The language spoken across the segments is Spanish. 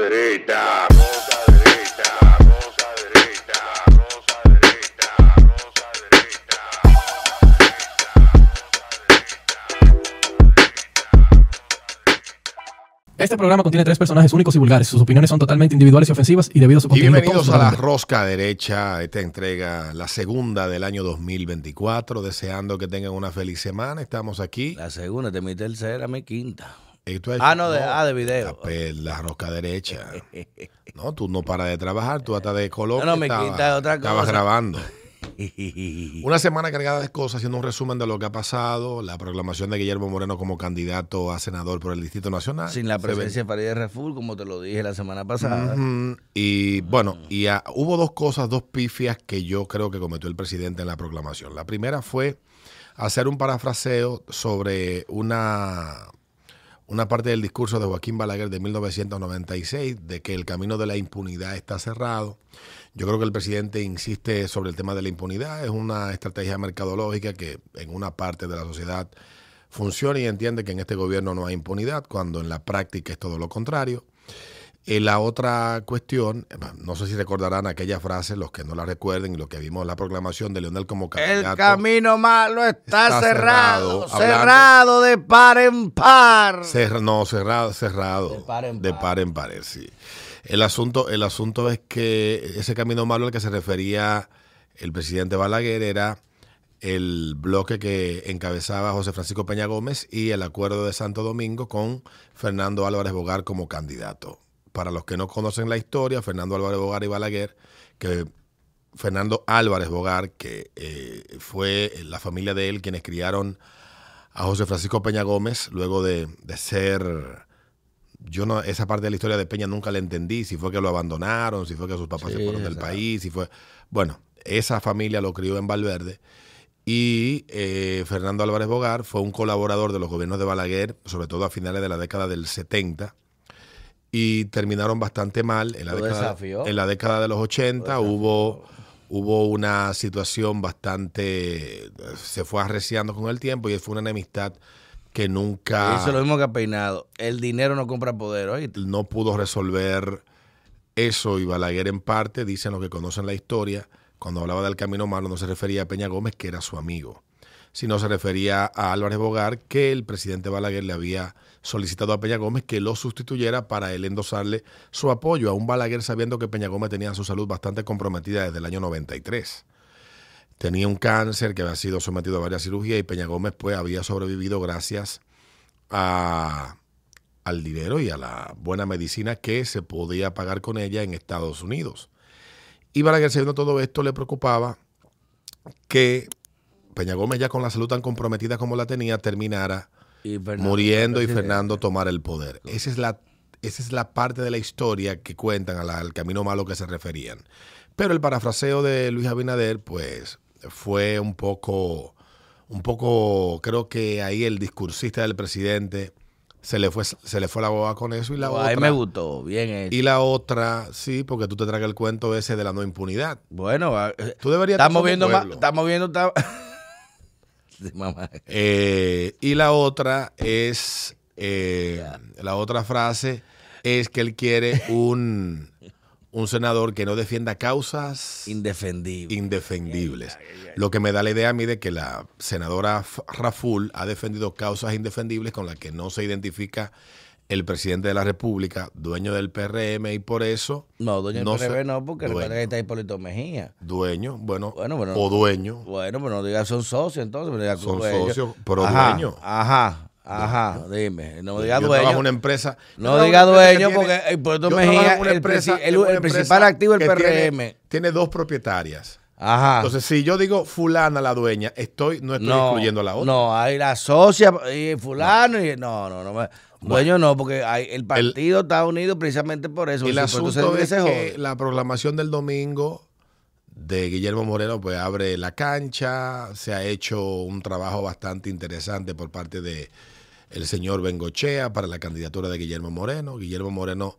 derecha, rosa derecha, rosa derecha, rosa derecha, rosa derecha. Este programa contiene tres personajes únicos y vulgares. Sus opiniones son totalmente individuales y ofensivas y debido a su Y contenido bienvenidos a la. Rosca Derecha, esta entrega, la segunda del año 2024, deseando que tengan una feliz semana. Estamos aquí. La segunda, de mi tercera, mi quinta. Ah, no, de- ah, de video. La, la Rosca Derecha. No, tú no paras de trabajar, tú hasta de Colombia No, no, me estabas- quita otra estabas cosa. grabando. Una semana cargada de cosas, haciendo un resumen de lo que ha pasado, la proclamación de Guillermo Moreno como candidato a senador por el Distrito Nacional. Sin la presencia de Farideh Raful, como te lo dije la semana pasada. Y bueno, y ah, hubo dos cosas, dos pifias que yo creo que cometió el presidente en la proclamación. La primera fue hacer un parafraseo sobre una, una parte del discurso de Joaquín Balaguer de 1996, de que el camino de la impunidad está cerrado. Yo creo que el presidente insiste sobre el tema de la impunidad. Es una estrategia mercadológica que en una parte de la sociedad funciona y entiende que en este gobierno no hay impunidad, cuando en la práctica es todo lo contrario. Y la otra cuestión, eh, no sé si recordarán aquella frase, los que no la recuerden y los que vimos la proclamación de Leonel como El candidato. camino malo está, Está cerrado, cerrado, cerrado, de par en par. Cer- no, cerrado, cerrado. De par en De par. par en par, sí. El asunto, el asunto es que ese camino malo al que se refería el presidente Balaguer era el bloque que encabezaba José Francisco Peña Gómez y el acuerdo de Santo Domingo con Fernando Álvarez Bogar como candidato. Para los que no conocen la historia, Fernando Álvarez Bogar y Balaguer, que Fernando Álvarez Bogar, que eh, fue la familia de él quienes criaron a José Francisco Peña Gómez, luego de, de ser... Yo no, esa parte de la historia de Peña nunca la entendí, si fue que lo abandonaron, si fue que sus papás se fueron del exacto. país, si fue... Bueno, esa familia lo crió en Valverde y eh, Fernando Álvarez Bogar fue un colaborador de los gobiernos de Balaguer, sobre todo a finales de la década del 70, y terminaron bastante mal. En la, década, en la década de los 80 hubo, hubo una situación bastante... se fue arreciando con el tiempo y fue una enemistad que nunca es lo mismo que peinado. El dinero no compra poder, ¿oíste? no pudo resolver eso y Balaguer en parte, dicen los que conocen la historia, cuando hablaba del camino malo no se refería a Peña Gómez, que era su amigo, sino se refería a Álvarez Bogar, que el presidente Balaguer le había solicitado a Peña Gómez que lo sustituyera para él endosarle su apoyo a un Balaguer sabiendo que Peña Gómez tenía su salud bastante comprometida desde el año 93. Tenía un cáncer que había sido sometido a varias cirugías y Peña Gómez pues había sobrevivido gracias a, al dinero y a la buena medicina que se podía pagar con ella en Estados Unidos. Y Balaguer, sabiendo todo esto, le preocupaba que Peña Gómez, ya con la salud tan comprometida como la tenía, terminara Y Fernando muriendo y. Fernando tomara el poder. Esa es la, esa es la parte de la historia que cuentan a la- al camino malo que se referían. Pero el parafraseo de Luis Abinader, pues, fue un poco, un poco, creo que ahí el discursista del presidente se le fue, se le fue la boba con eso y la A otra. mí me gustó, bien hecho. Y la otra, sí, porque tú te tragas el cuento ese de la no impunidad. Bueno, Tú deberías estamos viendo, estamos viendo, mamá. Eh, y la otra es, eh, la otra frase es que él quiere un, un senador que no defienda causas indefendible. indefendibles. Lo que me da la idea a mí de que la senadora Raful ha defendido causas indefendibles con las que no se identifica el presidente de la República, dueño del PRM, y por eso, no, no no, sé- no, porque dueño. recuerda que está Hipólito Mejía. dueño, bueno, Bueno, bueno. o dueño, Bueno, pero no digas son socios entonces. pero diga Son dueño. socios, pero ajá, dueño. Ajá, ajá, dime. No diga yo dueño. una empresa. No en diga dueño tiene- porque Hipólito Mejía, una el presi- el- principal activo del tiene- PRM. Tiene, dos propietarias. Ajá. Entonces, si yo digo fulana la dueña, estoy, no estoy excluyendo a la otra. No, hay la socia y fulano y no, no, no. Dueño no, porque hay, el partido está unido precisamente por eso. El asunto es que la proclamación del domingo de Guillermo Moreno pues abre la cancha, se ha hecho un trabajo bastante interesante por parte de el señor Bengochea para la candidatura de Guillermo Moreno. Guillermo Moreno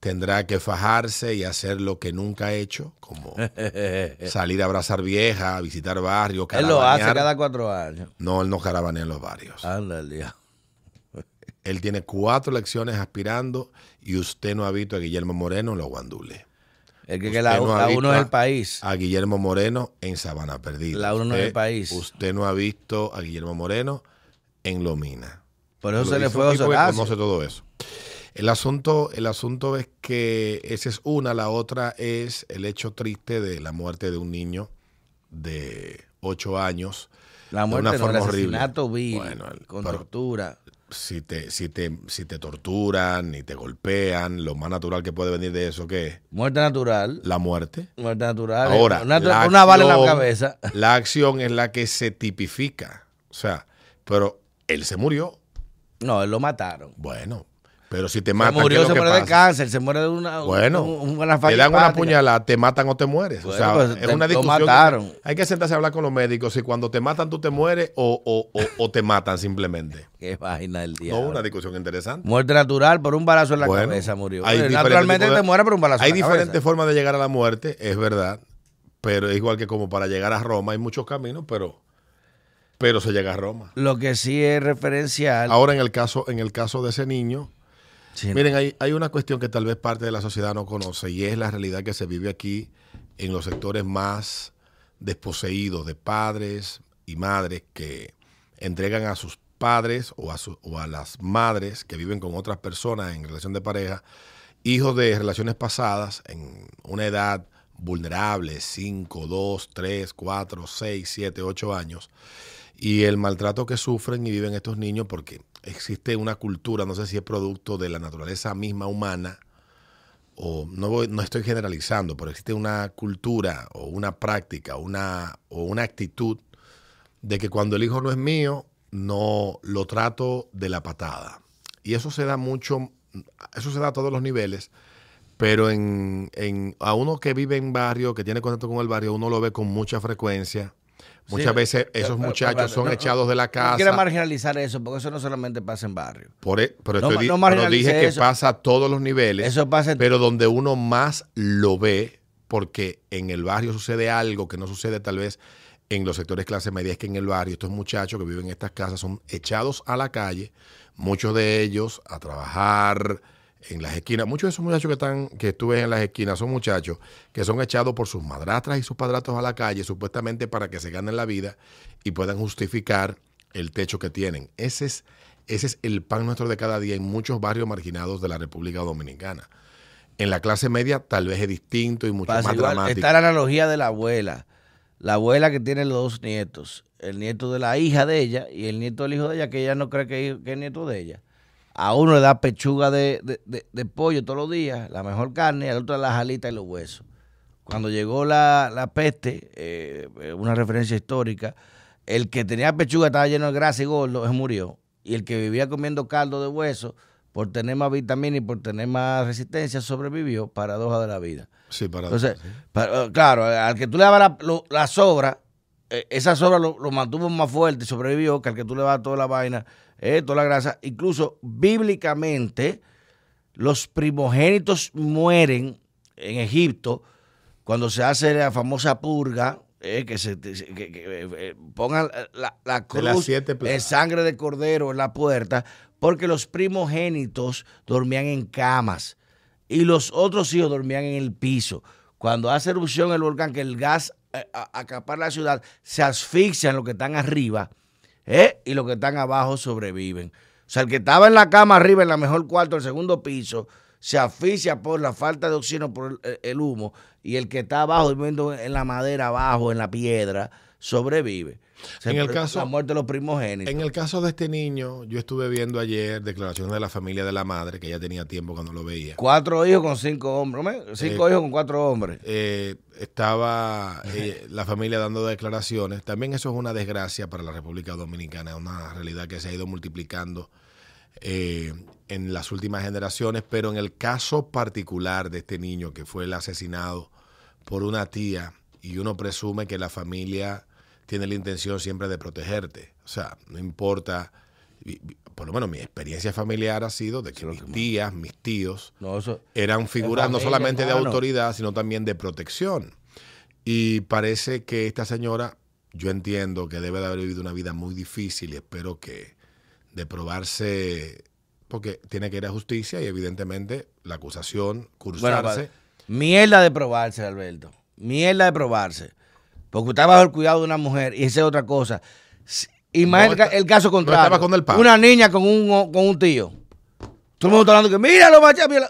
tendrá que fajarse y hacer lo que nunca ha hecho, como salir a abrazar vieja, visitar barrios, Él lo hace cada cuatro años. No, él no caravanea en los barrios. Él tiene cuatro elecciones aspirando y usted no ha visto a Guillermo Moreno en los guandules. El que, que Usted la, no la uno es el país. A Guillermo Moreno en Sabana Perdida. La uno no es Usted- el país. Usted no ha visto a Guillermo Moreno en Lomina. Por eso Lo se le fue a Horacio. conoce todo eso. El asunto, el asunto es que esa es una, la otra es el hecho triste de la muerte de un niño de ocho años. La de muerte una no, el forma horrible. asesinato vil, Bueno, el- con pero- tortura. Si te, si, te, si te torturan y te golpean, lo más natural que puede venir de eso, ¿qué es? Muerte natural. La muerte. Muerte natural. Ahora, una, la una bala en la cabeza. La acción es la que se tipifica. O sea, pero él se murió. No, él lo mataron. Bueno, pero si te Se matan, ¿qué murió, es se que muere de cáncer, se muere de una, Bueno, un- una te dan una hepática. puñalada, te matan o te mueres. o sea, pues, es te- una discusión. mataron. hay que sentarse a hablar con los médicos si cuando te matan tú te mueres o, o- o- o te matan simplemente. Qué vaina del No, diablo. una discusión interesante. Muerte natural por un balazo en la Bueno, cabeza murió. hay Naturalmente de- te muere por un balazo Hay en la diferentes cabeza. formas de llegar a la muerte, es verdad, pero es igual que como para llegar a Roma hay muchos caminos, pero, pero se llega a Roma. Lo que sí es referencial. Ahora en el caso, en el caso de ese niño, Miren, hay, una cuestión que tal vez parte de la sociedad no conoce y es la realidad que se vive aquí en los sectores más desposeídos de padres y madres que entregan a sus padres o a, o a las madres que viven con otras personas en relación de pareja, hijos de relaciones pasadas en una edad vulnerable, 5, 2, 3, 4, 6, 7, 8 años, y el maltrato que sufren y viven estos niños porque existe una cultura, no sé si es producto de la naturaleza misma humana, o no, voy- no estoy generalizando, pero existe una cultura o una práctica una, o una actitud de que cuando el hijo no es mío, no lo trato de la patada. Y eso se da mucho, eso se da a todos los niveles, pero en, en- a uno que vive en barrio, que tiene contacto con el barrio, uno lo ve con mucha frecuencia. Muchas Sí, veces esos pero- muchachos pero- son no, echados de la No quiero casa. marginalizar eso, porque eso no solamente pasa en barrio. Por e- pero, No estoy pero dije que eso. pasa a todos los niveles. Eso pasa en- Pero donde uno más lo ve, porque en el barrio sucede algo que no sucede tal vez en los sectores clase media, es que en el barrio estos muchachos que viven en estas casas son echados a la calle, muchos de ellos a trabajar en las esquinas. Muchos de esos muchachos que están, que tú ves en las esquinas son muchachos que son echados por sus madrastras y sus padrastros a la calle, supuestamente para que se ganen la vida y puedan justificar el techo que tienen. Ese es, ese es el pan nuestro de cada día en muchos barrios marginados de la República Dominicana. En la clase media tal vez es distinto y mucho Pasa más igual. dramático. Está la analogía de la abuela. La abuela que tiene los dos nietos. El nieto de la hija de ella y el nieto del hijo de ella, que ella no cree que, que es nieto de ella. A uno le da pechuga de, de- de- de pollo todos los días, la mejor carne, y al otro las alitas y los huesos. Cuando llegó la, la peste, eh, eh, una referencia histórica, el que tenía pechuga estaba lleno de grasa y gordo, se murió. Y el que vivía comiendo caldo de hueso, por tener más vitamina y por tener más resistencia, sobrevivió, paradoja de la vida. Sí, para Entonces, eh, claro, al que tú le dabas la, lo- la sobra, eh, esa sobra lo, lo mantuvo más fuerte y sobrevivió que al que tú le das toda la vaina, eh, toda la grasa. Incluso bíblicamente, los primogénitos mueren en Egipto cuando se hace la famosa purga, eh, que se que- que- que, eh, pongan la, cruz en sangre de cordero en la puerta, porque los primogénitos dormían en camas y los otros hijos dormían en el piso. Cuando hace erupción el volcán, que el gas a- acapara la ciudad, se asfixian los que están arriba ¿eh? y los que están abajo sobreviven. O sea, el que estaba en la cama arriba, en la mejor cuarto, el segundo piso, se asfixia por la falta de oxígeno, por el, el humo, y el que está abajo, durmiendo en la madera, abajo, en la piedra, sobrevive. O sea, En el caso- La muerte de los primogénitos. En el caso de este niño, yo estuve viendo ayer declaraciones de la familia de la madre, que ya tenía tiempo cuando lo veía. Cuatro hijos con cinco hombres. Cinco Eh, hijos con cuatro hombres. Eh, estaba eh, la familia dando declaraciones. También eso es una desgracia para la República Dominicana, es una realidad que se ha ido multiplicando eh, en las últimas generaciones, pero en el caso particular de este niño que fue el asesinado por una tía y uno presume que la familia tiene la intención siempre de protegerte. O sea, no importa, por lo menos mi experiencia familiar ha sido de que mis tías, mis tíos, No, eso. eran figuras no solamente de autoridad, sino también de protección. Y parece que esta señora, yo entiendo que debe de haber vivido una vida muy difícil y espero que de probarse porque tiene que ir a justicia y evidentemente la acusación cursarse. mierda de probarse, Alberto. Mierda de probarse. Porque usted bajo el cuidado de una mujer y esa es otra cosa. Y más No el, ca- está- el caso contrario. con el. Una niña con un, con un tío. Todo el mundo está hablando que, míralo, míralo.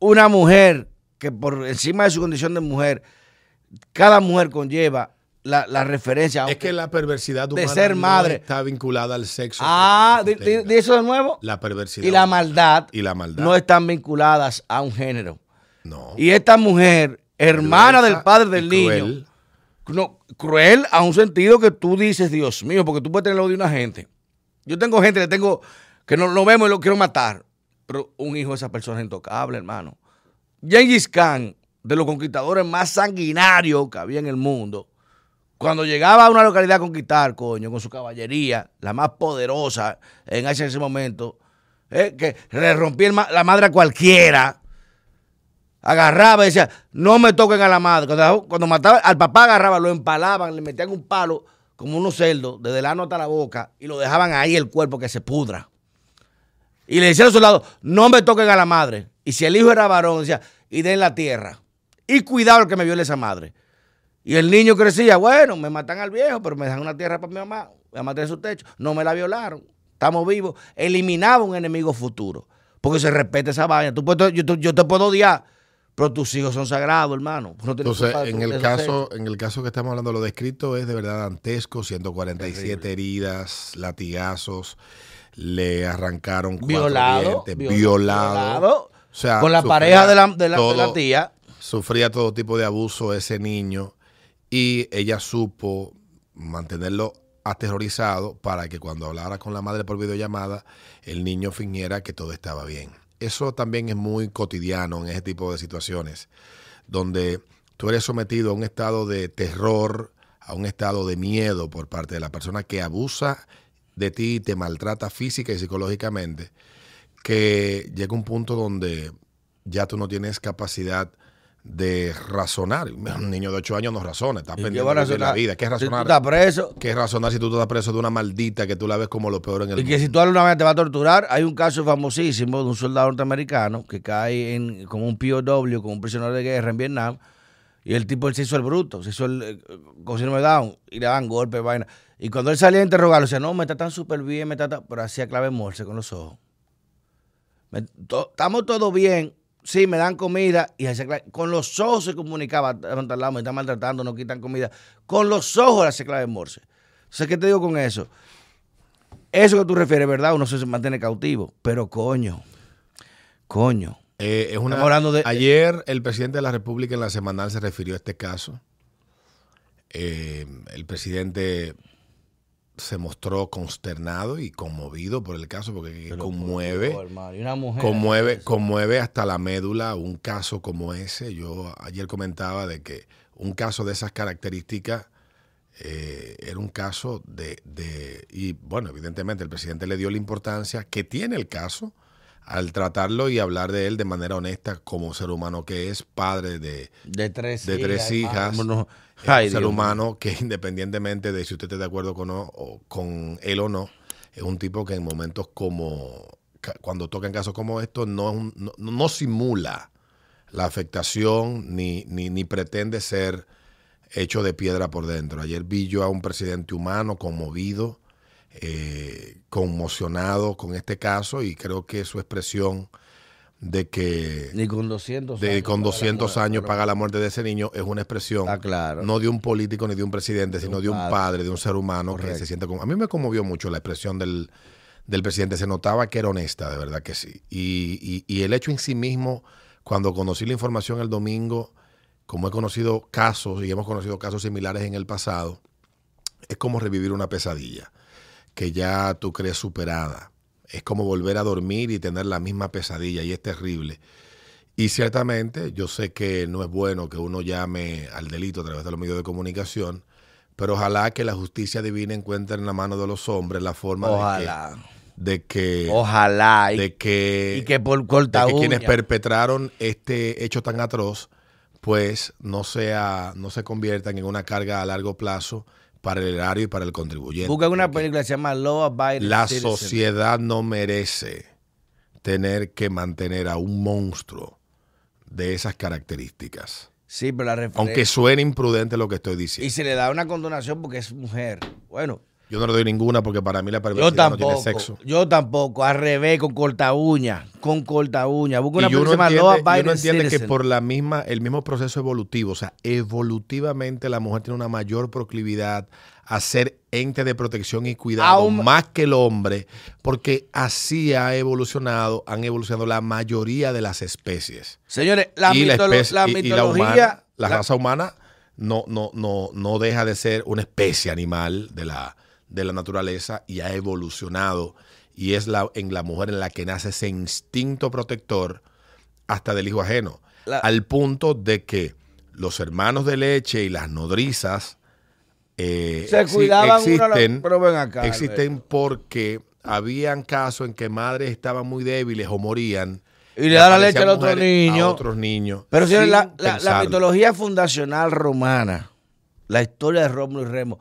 Una mujer que por encima de su condición de mujer, cada mujer conlleva la, la referencia. es que la perversidad de ser no madre. está vinculada al sexo. Ah, di, di- eso de nuevo. La perversidad. Y la maldad, Y la maldad. no están vinculadas a un género. No. Y esta mujer, hermana del padre del niño, cruel. no, cruel a un sentido que tú dices, Dios mío, porque tú puedes tener lo de una gente. Yo tengo gente que tengo que no lo vemos y lo quiero matar, pero un hijo de esa persona es intocable, hermano. Gengis Khan, de los conquistadores más sanguinarios que había en el mundo, cuando llegaba a una localidad a conquistar, coño, con su caballería, la más poderosa en ese, momento, eh, que le rompía la madre a cualquiera, agarraba y decía, no me toquen a la madre. Cuando, cuando mataba al papá agarraba, lo empalaban, le metían un palo como unos cerdos, desde el ano hasta la boca, y lo dejaban ahí el cuerpo que se pudra. Y le decía a los soldados, no me toquen a la madre. Y si el hijo era varón, decía, y den la tierra. Y cuidado el que me viole esa madre. Y el niño crecía, bueno, me matan al viejo, pero me dejan una tierra para mi mamá. Mi mamá tiene su techo. No me la violaron. Estamos vivos. Eliminaba un enemigo futuro. Porque se respeta esa vaina. Tú puedes- yo, yo te puedo odiar, pero tus hijos son sagrados, hermano. No Entonces, en tu- el caso, en el caso que estamos hablando, lo descrito es de verdad dantesco, 147 heridas, latigazos, le arrancaron cuatro Violado, dientes, viol- violado. violado, O sea, con la pareja de la, de la- de la todo- tía. Sufría todo tipo de abuso ese niño y ella supo mantenerlo aterrorizado para que cuando hablara con la madre por videollamada, el niño fingiera que todo estaba bien. Eso también es muy cotidiano en ese tipo de situaciones, donde tú eres sometido a un estado de terror, a un estado de miedo por parte de la persona que abusa de ti y te maltrata física y psicológicamente, que llega un punto donde ya tú no tienes capacidad de razonar. Un niño de 8 años no razona, está ¿Y qué pendiente de la vida. ¿Qué es Si tú razonar? estás preso. ¿Qué es razonar si tú estás preso de una maldita que tú la ves como lo peor en el Y que mundo? si tú hablas una vez te va a torturar. Hay un caso famosísimo de un soldado norteamericano que cae en, como un POW, como un prisionero de guerra en Vietnam. Y el tipo él se hizo el bruto, se hizo el eh, síndrome de Down y le daban golpes, vaina. Y cuando él salía a interrogarlo, decía, no, me tratan súper bien, me tratan, pero hacía clave morse con los ojos. Me- to- estamos todos bien, sí, me dan comida y clave- con los ojos se comunicaba, me están maltratando, no quitan comida. Con los ojos hacía clave morse. Entonces, ¿qué te digo con eso? Eso que tú refieres, ¿verdad? Uno se mantiene cautivo, pero coño, coño. Eh, es una- hablando de- Ayer el presidente de la República en la semanal se refirió a este caso. Eh, el presidente se mostró consternado y conmovido por el caso porque conmueve. Una mujer. Conmueve, conmueve hasta la médula un caso como ese. Yo ayer comentaba de que un caso de esas características eh, era un caso de, de- Y bueno, evidentemente el presidente le dio la importancia que tiene el caso al tratarlo y hablar de él de manera honesta como ser humano que es, padre de, De tres de tres hijas. Ay, un ser Dios humano que independientemente de si usted está de acuerdo con, o- o con él o no, es un tipo que en momentos como cuando tocan casos como estos no, es un- no, no simula la afectación ni, ni, ni pretende ser hecho de piedra por dentro. Ayer vi yo a un presidente humano conmovido, eh, conmocionado con este caso y creo que su expresión de que Ni con 200 de años con paga la 200 muerte, años paga la muerte de ese niño es una expresión Está claro. no de un político ni de un presidente, sino un de un padre. padre, de un ser humano que se siente como... A mí me conmovió mucho la expresión del, del presidente, se notaba que era honesta, de verdad que sí. Y, y- y el hecho en sí mismo, cuando conocí la información el domingo, como he conocido casos y hemos conocido casos similares en el pasado, es como revivir una pesadilla que ya tú crees superada. Es como volver a dormir y tener la misma pesadilla y es terrible. Y ciertamente yo sé que no es bueno que uno llame al delito a través de los medios de comunicación, pero ojalá que la justicia divina encuentre en la mano de los hombres la forma de Ojalá. que, de que, Ojalá. Y, de que, y que por de corta que quienes perpetraron este hecho tan atroz, pues no sea, no se conviertan en una carga a largo plazo para el erario y para el contribuyente. Busca una película que se llama Law Abiding La Citizen. sociedad no merece tener que mantener a un monstruo de esas características. Sí, pero la referencia. Aunque suene imprudente lo que estoy Y diciendo. se le da una condonación porque es mujer. Bueno, Yo no le doy ninguna porque para mí la yo perversidad no tiene sexo. Yo tampoco. Al revés, con corta uña. Con corta uña. Busca una película que se entiende, llama y Law uno Abiding entiende que por la misma, el mismo proceso evolutivo, o sea, evolutivamente la mujer tiene una mayor proclividad a ser ente de protección y cuidado más que el hombre, porque así ha evolucionado, han evolucionado la mayoría de las especies. Señores, la, y la, mitolo- especie- la y- y la mitología. humana, la, la- raza humana no, no, no, no deja de ser una especie animal de la, de la naturaleza y ha evolucionado. Y es la, en la mujer en la que nace ese instinto protector hasta del hijo ajeno. La- al punto de que los hermanos de leche y las nodrizas eh, Se cuidaban uno a la- existen, pero ven acá, existen porque habían casos en que madres estaban muy débiles o morían Y le da la leche al otro niño. A otros niños. Pero señores, sin la, la- mitología fundacional romana, la historia de Rómulo y Remo,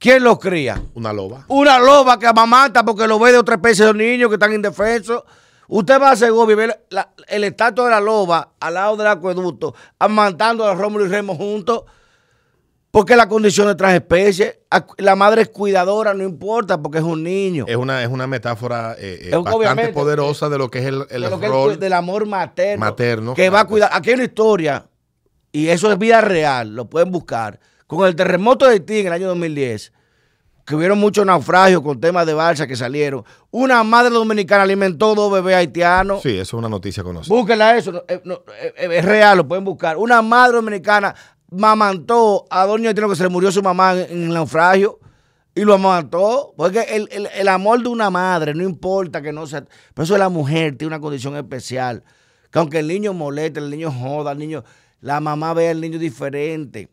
¿quién los cría? Una loba. Una loba que amamanta porque lo ve de otra especie de niños que están indefensos. Usted va a Segovia y ve la- el estatua de la loba al lado del acueducto, amamantando a Rómulo y Remo juntos, porque la condición de transespecie, ac- la madre es cuidadora, no importa, porque es un niño. Es una, es una metáfora eh, eh, Es bastante poderosa de lo que es el, el de lo que es rol. del amor materno, materno, que va a cuidar. Aquí hay una historia, y eso es vida real, lo pueden buscar. Con el terremoto de Haití en el año 2010, que hubieron muchos naufragios con temas de balsa que salieron. Una madre dominicana alimentó dos bebés haitianos. Sí, eso es una noticia conocida. Búsquenla eso, no, eh, no, eh, eh, es real, lo pueden buscar. Una madre dominicana mamantó a dos niños haitianos que se le murió su mamá en, en el naufragio y lo amamantó. Porque el, el- el amor de una madre, no importa que no sea. Por eso la mujer tiene una condición especial. Que aunque el niño moleste, el niño joda, el niño, la mamá ve al niño diferente.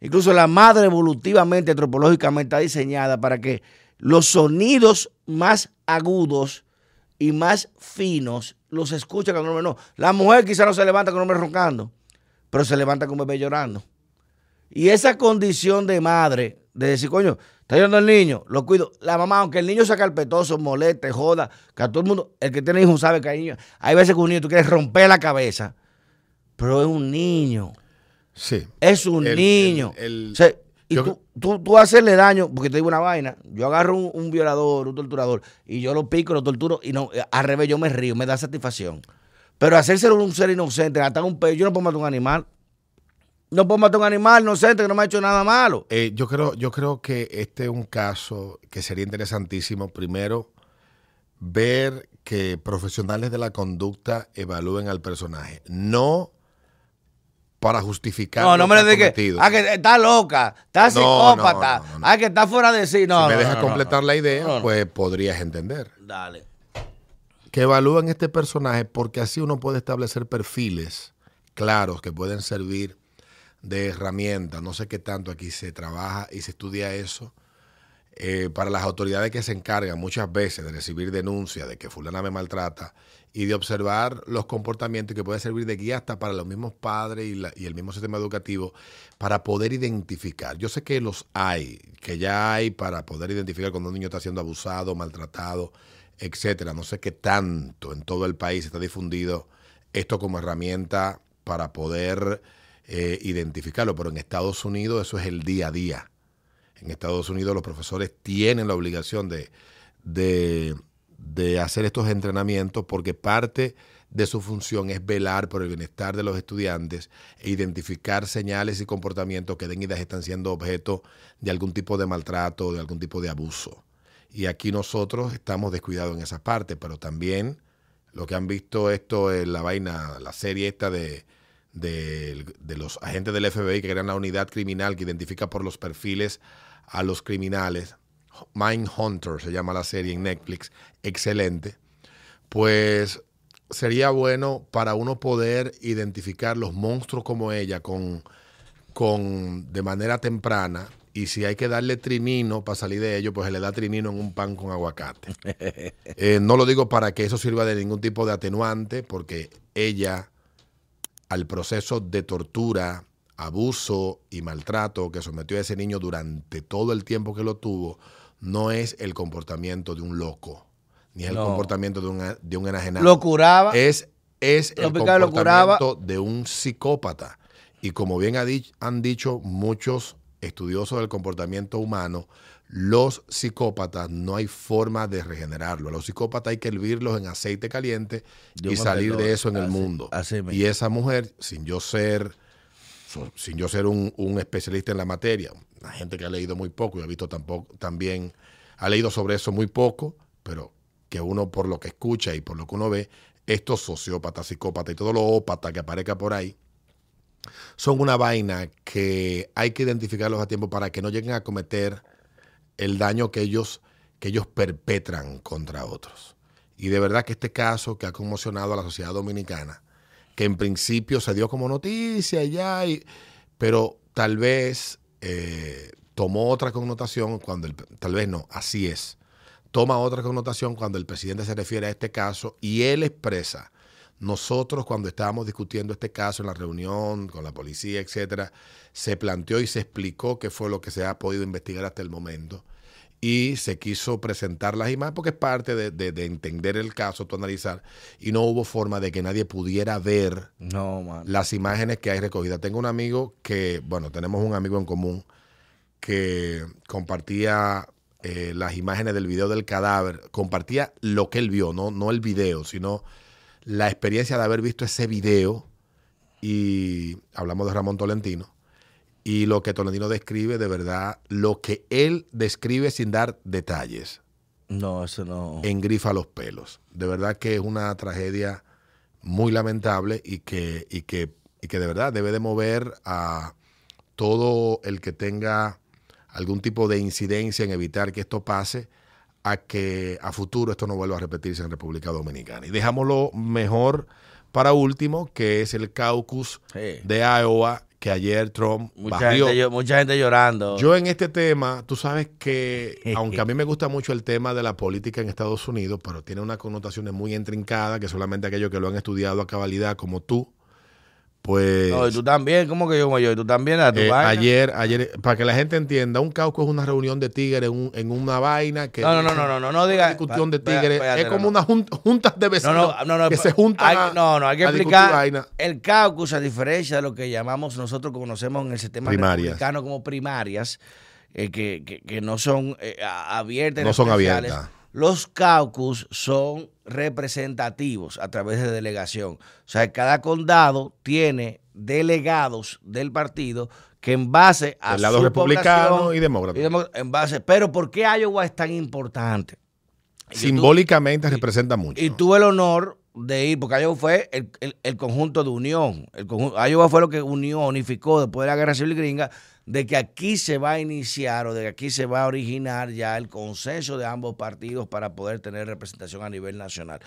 Incluso la madre evolutivamente, antropológicamente, está diseñada para que los sonidos más agudos y más finos los escucha con un hombre no. La mujer quizá no se levanta con un hombre roncando, pero se levanta con un bebé llorando. Y esa condición de madre, de decir, coño, está llorando el niño, lo cuido. La mamá, aunque el niño sea carpetoso, moleste, joda, que a todo el mundo, el que tiene hijos sabe que hay niños. Hay veces que un niño tú quieres romper la cabeza, pero es un niño. Sí. Es un El- niño. el- el- O sea, y yo- tú, tú, tú hacerle daño, porque te digo una vaina, yo agarro un, un violador, un torturador, y yo lo pico, lo torturo, y no, al revés, yo me río, me da satisfacción. Pero hacérselo a un ser inocente, hasta un pez, yo no puedo matar a un animal. No puedo matar a un animal inocente que no me ha hecho nada malo. Eh, yo, creo, yo creo que este es un caso que sería interesantísimo. Primero, ver que profesionales de la conducta evalúen al personaje. No para justificar. No, no me digas, ah, que está loca, está psicópata, no, no, no. ah, que está fuera de sí. No, si no, me dejas completar la idea, pues podrías entender. Dale. Que evalúen este personaje porque así uno puede establecer perfiles claros que pueden servir de herramienta. No sé qué tanto aquí se trabaja y se estudia eso. eh, para las autoridades que se encargan muchas veces de recibir denuncias de que fulana me maltrata y de observar los comportamientos que puede servir de guía hasta para los mismos padres y, el mismo sistema educativo para poder identificar. Yo sé que los hay, que ya hay para poder identificar cuando un niño está siendo abusado, maltratado, etcétera. No sé qué tanto en todo el país está difundido esto como herramienta para poder eh, identificarlo, pero en Estados Unidos eso es el día a día. En Estados Unidos los profesores tienen la obligación de, de hacer estos entrenamientos porque parte de su función es velar por el bienestar de los estudiantes e identificar señales y comportamientos que den ideas están siendo objeto de algún tipo de maltrato o de algún tipo de abuso. Y aquí nosotros estamos descuidados en esa parte, pero también lo que han visto esto en la vaina, la serie esta de, de, de los agentes del FBI que crean la unidad criminal que identifica por los perfiles a los criminales. Mindhunter se llama la serie en Netflix, excelente. Pues sería bueno para uno poder identificar los monstruos como ella con, con de manera temprana y si hay que darle trinino para salir de ello, pues se le da trinino en un pan con aguacate. Eh, no lo digo para que eso sirva de ningún tipo de atenuante, porque ella, al proceso de tortura, abuso y maltrato que sometió a ese niño durante todo el tiempo que lo tuvo, no es el comportamiento de un loco, ni es el comportamiento de un, de un enajenado. Lo curaba. es, es el comportamiento de un psicópata. Y como bien ha han dicho muchos estudiosos del comportamiento humano, los psicópatas no hay forma de regenerarlo. A los psicópatas hay que hervirlos en aceite caliente Yo y salir meto- de eso en el mundo. y esa mujer, sin yo ser, sin yo ser un, un especialista en la materia, una gente que ha leído muy poco y ha visto tampoco, también, ha leído sobre eso muy poco, pero que uno por lo que escucha y por lo que uno ve, estos sociópatas, psicópatas y todo lo ópata que aparezca por ahí, son una vaina que hay que identificarlos a tiempo para que no lleguen a cometer el daño que ellos, que ellos perpetran contra otros. Y de verdad que este caso que ha conmocionado a la sociedad dominicana, que en principio se dio como noticia y ya, y- pero tal vez eh, tomó otra connotación cuando el, tal vez no, así es. Toma otra connotación cuando el presidente se refiere a este caso y él expresa, nosotros cuando estábamos discutiendo este caso en la reunión con la policía, etcétera, se planteó y se explicó qué fue lo que se ha podido investigar hasta el momento y se quiso presentar las imágenes porque es parte de, de- de entender el caso, tú analizar, y no hubo forma de que nadie pudiera ver No, las imágenes que hay recogidas. Tengo un amigo que, bueno, tenemos un amigo en común que compartía eh, las imágenes del video del cadáver, compartía lo que él vio, no, no el video, sino la experiencia de haber visto ese video y hablamos de Ramón Tolentino y lo que Tolentino describe de verdad, lo que él describe sin dar detalles, No, eso no. engrifa los pelos. De verdad que es una tragedia muy lamentable y que, y que, y que de verdad debe de mover a todo el que tenga algún tipo de incidencia en evitar que esto pase a que a futuro esto no vuelva a repetirse en República Dominicana. Y dejamos lo mejor para último, que es el caucus Sí. de Iowa que ayer Trump Mucha barrió. gente, mucha gente llorando. Yo en este tema, tú sabes que, aunque a mí me gusta mucho el tema de la política en Estados Unidos, pero tiene unas connotaciones muy intrincadas que solamente aquellos que lo han estudiado a cabalidad como tú, pues no, y tú también, ¿cómo que yo yo? Y tú también, a tu eh, vaina. ayer, ayer, para que la gente entienda, un caucus es una reunión de tigres en, un- en una vaina que No, no, no, no, no, no, no diga. discusión de tigres, es como no, una junta, de No, vecinos no, no, no, que se juntan hay- a- no, no, hay que explicar. vaina. El caucus, a diferencia de lo que llamamos nosotros, conocemos en el sistema Primarias. republicano como primarias, eh, que, que- que no son eh, abiertas. No son abiertas. Los caucus son representativos a través de delegación. O sea, cada condado tiene delegados del partido que en base a Del lado su republicano y demócrata. y en base, pero ¿por qué Iowa es tan importante? Simbólicamente representa mucho. y tuve el honor de ir, porque Iowa fue el, el- el conjunto de unión. El conjunto, Iowa fue lo que unió, unificó después de la guerra civil gringa, de que aquí se va a iniciar o de que aquí se va a originar ya el consenso de ambos partidos para poder tener representación a nivel nacional.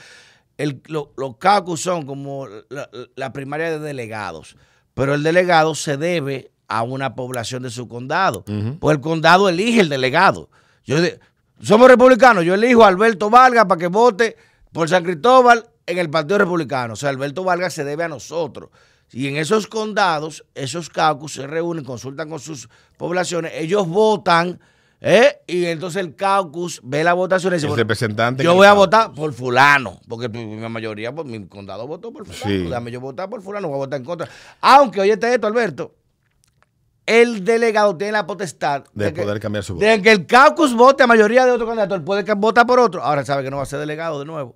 El- lo- los caucus son como la, la primaria de delegados, pero el delegado se debe a una población de su condado. Pues el condado elige el delegado. Yo de- somos republicanos, yo elijo a Alberto Vargas para que vote por San Cristóbal en el Partido Republicano. O sea, Alberto Vargas se debe a nosotros. Y en esos condados, esos caucus se reúnen, consultan con sus poblaciones, ellos votan, ¿eh? y entonces el caucus ve la votación y dice, El bueno, representante yo voy a votar por fulano, porque mi mayoría, pues, mi condado votó por fulano, Sí. déjame yo votar por fulano, voy a votar en contra. Aunque, oye esto, Alberto, el delegado tiene la potestad de poder cambiar su voto. de que el caucus vote a mayoría de otro candidato, él puede que votar por otro. Ahora sabe que no va a ser delegado de nuevo.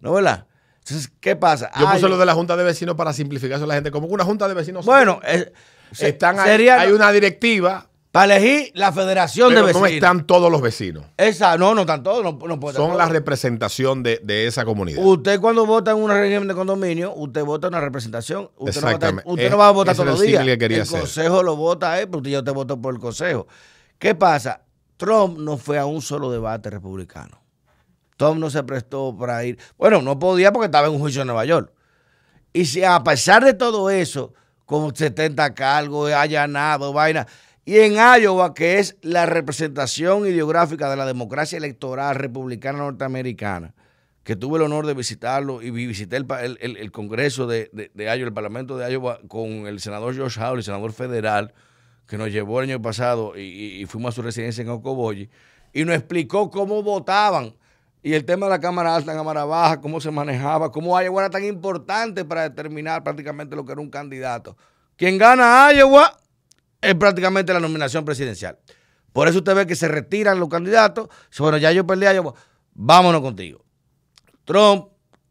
¿No verdad? Entonces, ¿qué pasa? Yo puse lo de la Junta de Vecinos para simplificarse a la gente, como que una Junta de Vecinos. Bueno, eh, están sería hay una directiva, para elegir la federación pero de no vecinos. están todos los vecinos. Esa, no, no están todos, no, no puede Son la representación de, de esa comunidad. Usted cuando vota en un régimen de condominio, usted vota una representación. Usted, no, vota, Exactamente. usted Es- no va a votar todos los días. que el hacer. consejo lo vota él, porque yo te voto por el consejo. ¿Qué pasa? Trump no fue a un solo debate republicano. Trump no se prestó para ir. Bueno, no podía porque estaba en un juicio en Nueva York. Y si a pesar de todo eso, con 70 cargos, allanado, vaina, y en Iowa, que es la representación ideográfica de la democracia electoral republicana norteamericana, que tuve el honor de visitarlo y visité el, el- el- Congreso de, de, de Iowa, el Parlamento de Iowa, con el senador Howell, el senador federal, que nos llevó el año pasado y, y- fuimos a su residencia en Ocoboyi, y nos explicó cómo votaban. Y el tema de la cámara alta, la cámara baja, cómo se manejaba, cómo Iowa era tan importante para determinar prácticamente lo que era un candidato. Quien gana Iowa es prácticamente la nominación presidencial. Por eso usted ve que se retiran los candidatos. Bueno, ya yo perdí a Iowa, vámonos contigo. Trump,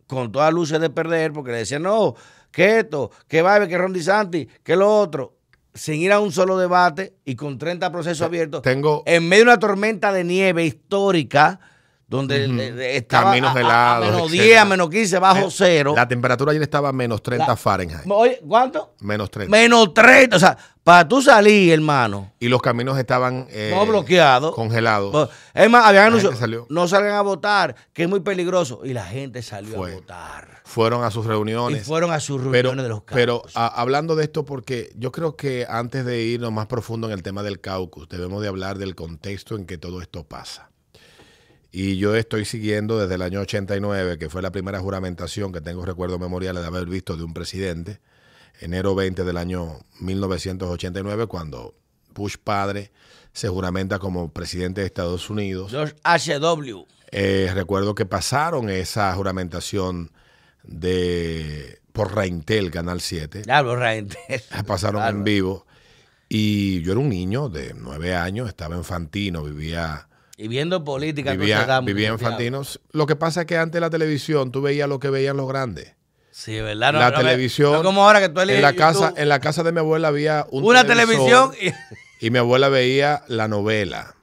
con todas luces de perder, porque le decían, no, que esto, que Biden, que Ron DeSantis, que lo otro, sin ir a un solo debate y con 30 procesos abiertos, Tengo en medio de una tormenta de nieve histórica, donde eh, estaba Caminos a- helados, a menos etcétera. 10, a menos 15, bajo Eh, cero. la temperatura ayer estaba a menos 30 La- Fahrenheit. Oye, ¿cuánto? Menos 30. Menos 30. O sea, para tú salir, hermano, y los caminos estaban eh, no bloqueados. congelados. Pues, Es más, habían salió. no salgan a votar, que es muy peligroso. Y la gente salió Fue. a votar. Fueron a sus Y reuniones. fueron a sus Pero, reuniones de los pero caucus. a- hablando de esto, porque yo creo que antes de irnos más profundo en el tema del caucus, debemos de hablar del contexto en que todo esto pasa. Y yo estoy siguiendo desde el año 89, que fue la primera juramentación que tengo recuerdo memorial de haber visto de un presidente, enero 20 del año 1989, cuando Bush padre se juramenta como presidente de Estados Unidos. George H.W. Eh, recuerdo que pasaron esa juramentación de por Raintel, Canal 7. Diablo, Raintel. Pasaron en vivo. Y yo era un niño de nueve años, estaba en Fantino, vivía, Y viendo política, vivía, vivía en Santiago. Fantino. Lo que pasa es que antes la televisión, tú veías lo que veían los grandes. Sí, ¿verdad? No, la no, televisión. no como ahora que tú en la YouTube, casa, en la casa de mi abuela había un una televisión y y mi abuela veía la novela.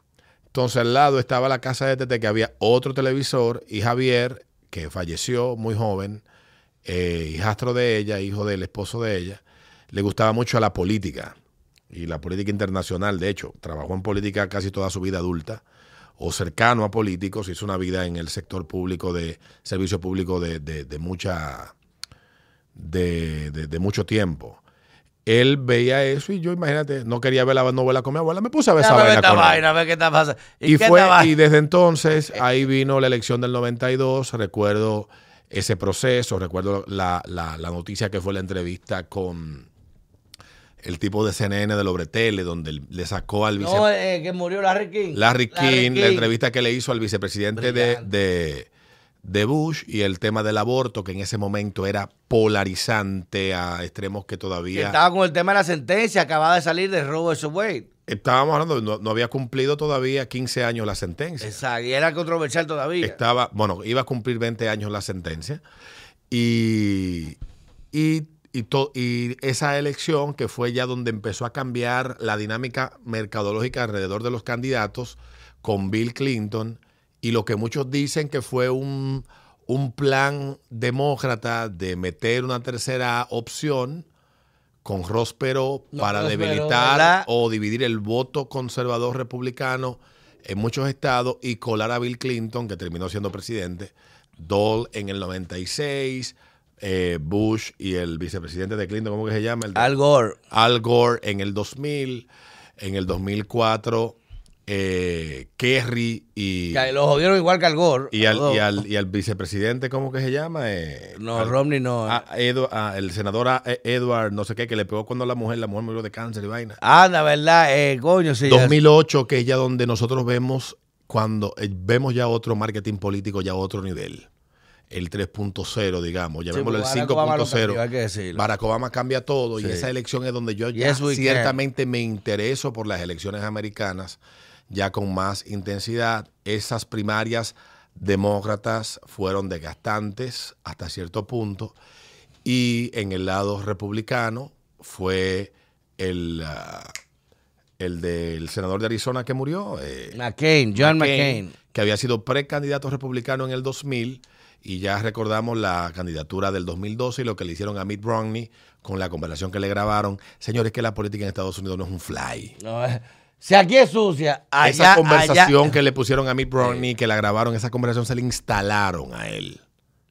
Entonces al lado estaba la casa de Tete que había otro televisor y Javier, que falleció muy joven, eh, hijastro de ella, hijo del esposo de ella, le gustaba mucho la política y la política internacional. De hecho, trabajó en política casi toda su vida adulta o cercano a políticos, hizo una vida en el sector público de servicio público de, de- de mucha de, de- de mucho tiempo. Él veía eso y yo, imagínate, no quería ver la novela con mi abuela, me puse a ver esa vaina con él. vaina, a ver qué está pasando. Y, qué fue, está y desde entonces ahí vino la elección del 92, recuerdo ese proceso, recuerdo la, la- la noticia que fue la entrevista con el tipo de CNN de Lobretele, donde le sacó al vice No, eh, que murió Larry King. Larry King, la King. entrevista que le hizo al vicepresidente de, de, de Bush y el tema del aborto, que en ese momento era polarizante a extremos que Que todavía... estaba con el tema de la sentencia, acababa de salir de Roe vs. Wade. Estábamos hablando, no, no había cumplido todavía 15 años la sentencia. Exacto, y era controversial todavía. Estaba, bueno, iba a cumplir 20 años la sentencia. Y, y, y, to- y esa elección, que fue ya donde empezó a cambiar la dinámica mercadológica alrededor de los candidatos, con Bill Clinton, y lo que muchos dicen que fue un, un plan demócrata de meter una tercera opción con Ross Perot No, para Ross debilitar o dividir el voto conservador republicano en muchos estados y colar a Bill Clinton, que terminó siendo presidente, Dole en el 96, eh, Bush y el vicepresidente de Clinton, ¿cómo que se llama? El de- Al Gore. Al Gore en el 2000, en el 2004, eh, Kerry y, Que lo jodieron igual que al Gore. y, al, y, al, y al vicepresidente, ¿cómo que se llama? Eh, No, al- Romney no. a Edu- a el senador a- eh, Edward, no sé qué, que le pegó cuando la mujer, la mujer murió de cáncer y vaina. Anda, ¿verdad? Eh, coño, sí. 2008, que es ya donde nosotros vemos cuando eh, vemos ya otro marketing político, ya otro nivel. El 3.0, digamos, llamémoslo el porque Barack Obama lo cambió, 5.0. hay que decirlo. Barack Obama cambia todo y esa elección es donde yo ya Yes, ciertamente me intereso por las elecciones americanas, ya con más intensidad. Esas primarias demócratas fueron desgastantes hasta cierto punto y en el lado republicano fue el, ah, el del senador de Arizona que murió. eh, McCain, John McCain. que había sido precandidato republicano en el 2000 y ya recordamos la candidatura del 2012 y lo que le hicieron a Mitt Romney con la conversación que le grabaron. Señores, que la política en Estados Unidos no es un fly. No, eh, si aquí es sucia, allá, esa conversación allá- que le pusieron a Mitt Romney, que la grabaron, esa conversación se le instalaron a él.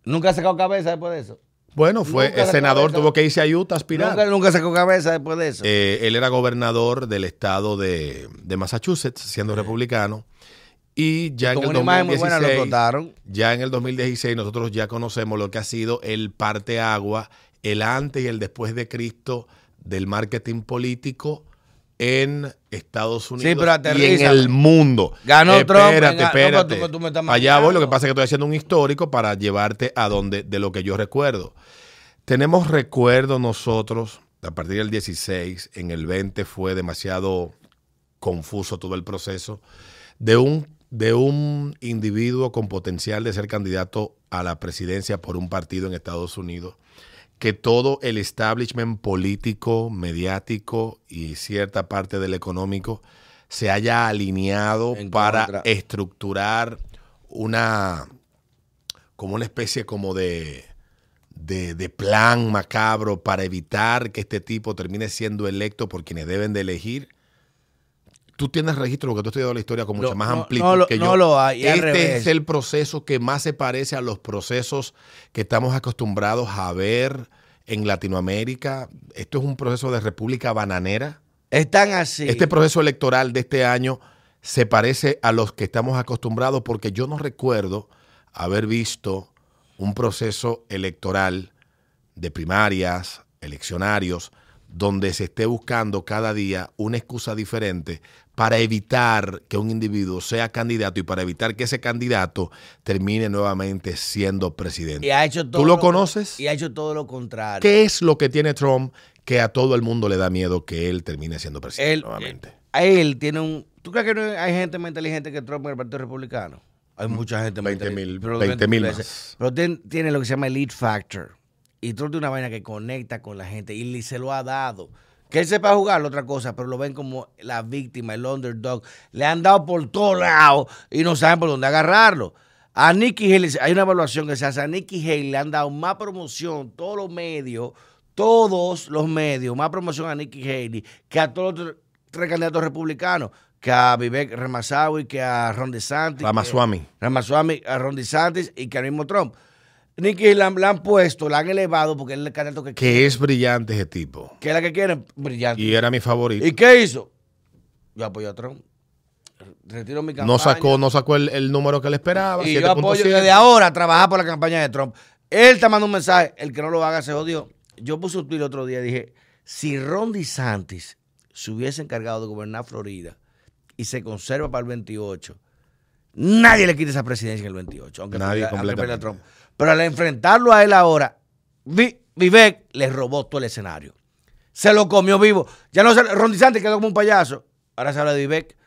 Nunca ha sacado cabeza después de eso. Bueno, fue el senador, cabeza- tuvo que irse a Utah a aspirar. Nunca, nunca sacó cabeza después de eso. Eh, él era gobernador del estado de, de Massachusetts, siendo republicano. Y ya en el una imagen muy buena lo 2016, explotaron. ya en el 2016 nosotros ya conocemos lo que ha sido el parteagua, el antes y el después de Cristo del marketing político en Estados Unidos pero y en el mundo. Ganó Trump, Espérate, no, espérate. tú- tú me estás Allá voy, lo que pasa es que estoy haciendo un histórico para llevarte a donde, de lo que yo recuerdo. Tenemos recuerdo nosotros, a partir del 16, en el 20 fue demasiado confuso todo el proceso, de un, de un individuo con potencial de ser candidato a la presidencia por un partido en Estados Unidos, que todo el establishment político, mediático y cierta parte del económico se haya alineado En para contra. estructurar una como una especie como de, de, de plan macabro para evitar que este tipo termine siendo electo por quienes deben de elegir. Tú tienes registro, porque tú has estudiado la historia con mucha No, más no, amplitud no que no yo. lo hay, este revés. es el proceso que más se parece a los procesos que estamos acostumbrados a ver en Latinoamérica. Esto es un proceso de república bananera. Están así. Este proceso electoral de este año se parece a los que estamos acostumbrados porque yo no recuerdo haber visto un proceso electoral de primarias, eleccionarios, donde se esté buscando cada día una excusa diferente para evitar que un individuo sea candidato y para evitar que ese candidato termine nuevamente siendo presidente. Y ha hecho todo ¿Tú lo conoces? Y ha hecho todo lo contrario. ¿Qué es lo que tiene Trump que a todo el mundo le da miedo que él termine siendo presidente Él, nuevamente? a él tiene un. ¿Tú crees que no hay gente más inteligente que Trump en el Partido Republicano? Hay mucha gente más 20 mil, inteligente, pero 20 mil más. Pero tiene, tiene lo que se llama Elite Factor. Y tiene una vaina que conecta con la gente y se lo ha dado. Que él sepa jugar, otra cosa, pero lo ven como la víctima, el underdog. Le han dado por todos lados y no saben por dónde agarrarlo. A Nikki Haley, hay una evaluación que se hace, a Nikki Haley le han dado más promoción, todos los medios, todos los medios, más promoción a Nikki Haley que a todos los tres- candidatos republicanos, que a Vivek Ramaswamy, que a Ron DeSantis. Ramaswamy. que- Ramaswamy, a Ron DeSantis y que al mismo Trump. Haley la, han- la han puesto, la han elevado porque él es el candidato que, Que es brillante ese tipo. que es la que quieren, brillante. Y era mi favorito. ¿Y qué hizo? Yo apoyo a Trump. Retiro mi campaña. No sacó, no sacó el, el número que le esperaba. Y yo apoyo 7.7. desde ahora a trabajar por la campaña de Trump. Él te manda un mensaje, el que no lo haga se jodió. Yo puse un tweet el otro día y dije, si Ron DeSantis se hubiese encargado de gobernar Florida y se conserva para el 28, nadie le quita esa presidencia en el 28, aunque Nadie aunque. Trump. Pero al enfrentarlo a él ahora, Vi- Vivek le robó todo el escenario. Se lo comió vivo. Ya no se, Ron DeSantis quedó como un payaso. Ahora se habla de Vivek.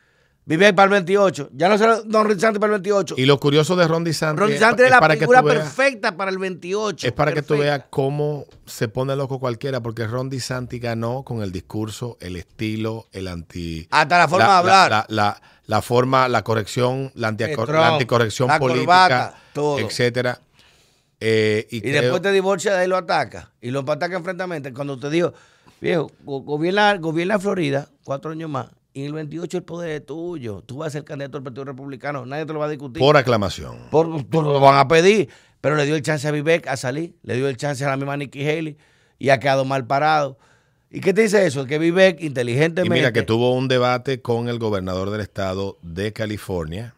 Vivek para el 28. Ya no se habla de Ron DeSantis para el 28. Y lo curioso de Ron DeSantis Ron es- es, la para figura veas- perfecta para el 28. Es para que tú veas cómo se pone loco cualquiera, porque Ron DeSantis ganó con el discurso, el estilo, el anti... Hasta la forma de hablar. La, la- la forma, la corrección, la, anti- El la anticorrección la política, corbata, todo. etcétera. Eh, y Y creo- después te divorcia de él lo ataca. Y lo ataca enfrentamente. Cuando te digo, viejo, go- gobierna, gobierna Florida cuatro años más. Y en el 28 el poder es tuyo. Tú vas a ser candidato del Partido Republicano. Nadie te lo va a discutir. por aclamación. Por, lo van a pedir. Pero le dio el chance a Vivek a salir. Le dio el chance a la misma Nikki Haley. Y ha quedado mal parado. ¿Y qué te dice eso? Que Vivek Y inteligentemente. mira que tuvo un debate con el gobernador del estado de California,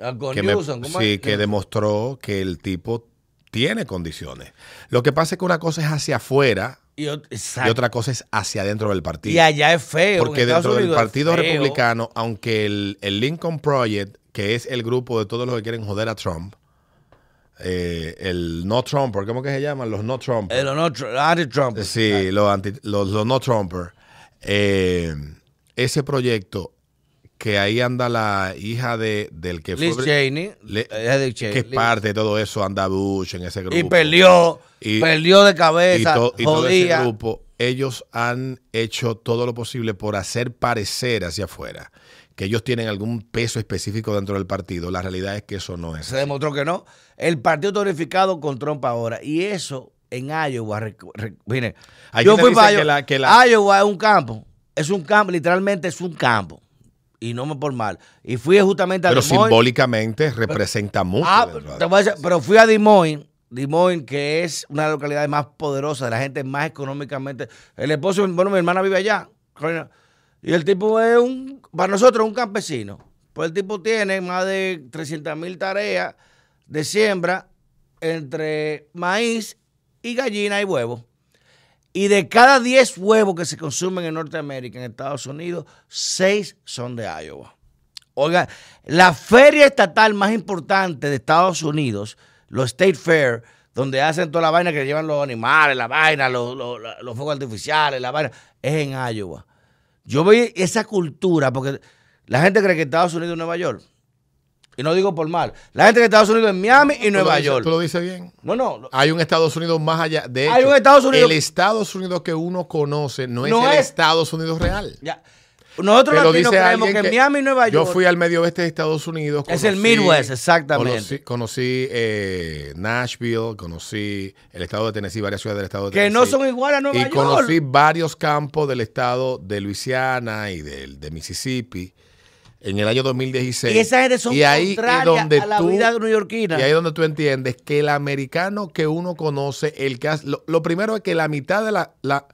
Ah, con que, me- Newsom, ¿cómo sí, es? que demostró que el tipo tiene condiciones. Lo que pasa es que una cosa es hacia afuera Y, otra cosa es hacia adentro del partido. Y allá es feo. Porque dentro del Partido. Republicano, aunque el, el Lincoln Project, que es el grupo de todos los que quieren joder a Trump, eh, el no Trumper, ¿cómo que se llaman? Los no Trumpers. El honor, anti-Trump. Sí, los, anti- los, los no Trumper. Eh, ese proyecto que ahí anda la hija de, del que Liz fue Cheney. Le- hija de Cheney. que es parte de todo eso, anda Bush en ese grupo. Y perdió. Y- perdió de y, cabeza. to- y todo ese grupo, ellos han hecho todo lo posible por hacer parecer hacia afuera que ellos tienen algún peso específico dentro del partido. La realidad es que eso no es. Se así. demostró que no. El partido está unificado con Trump ahora. Y eso en Iowa. mire, yo fui para que Iowa. la- que la- Iowa es un campo. Es un campo, literalmente es un campo. Y no me por mal. Y fui justamente a Pero Des Moines. simbólicamente representa mucho. Ah, dentro de- te voy a decir, pero fui a Des Moines, Des Moines, que es una de las localidades más poderosas, de la gente más económicamente. El esposo, bueno, mi hermana vive allá. Y el tipo es un, para nosotros, un campesino. Pues el tipo tiene más de 300 mil tareas de siembra entre maíz y gallina y huevo. Y de cada 10 huevos que se consumen en Norteamérica, en Estados Unidos, 6 son de Iowa. Oiga, la feria estatal más importante de Estados Unidos, los State Fair, donde hacen toda la vaina que llevan los animales, la vaina, los, los- los fuegos artificiales, la vaina, es en Iowa. Yo vi esa cultura, porque la gente cree que Estados Unidos es Nueva York. Y no digo por mal. La gente que Estados Unidos es Miami y Nueva dices- York. Tú lo dices bien. No, no. Hay un Estados Unidos más allá. De Hay hecho, un Estados Unidos- El Estados Unidos que uno conoce no, No es el es- Estados Unidos real. Ya. Nosotros Te lo latinos creemos que, Miami y Nueva York. Yo fui al medio oeste de Estados Unidos. Es el Midwest, exactamente. Conocí, conocí, eh, Nashville, conocí el estado de Tennessee, varias ciudades del estado de que Tennessee. no son iguales a Nueva Y York. conocí varios campos del estado de Luisiana y del, de Mississippi en el año 2016. Y esa gente son Y ahí es donde a la tú- vida neoyorquina. Y ahí es donde tú entiendes que el americano que uno conoce, el que hace- lo, lo primero es que la mitad de la, la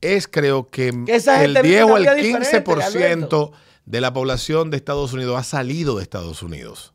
es creo que el gente vive 10 o el vida diferente, 15% de la población de Estados Unidos ha salido de Estados Unidos.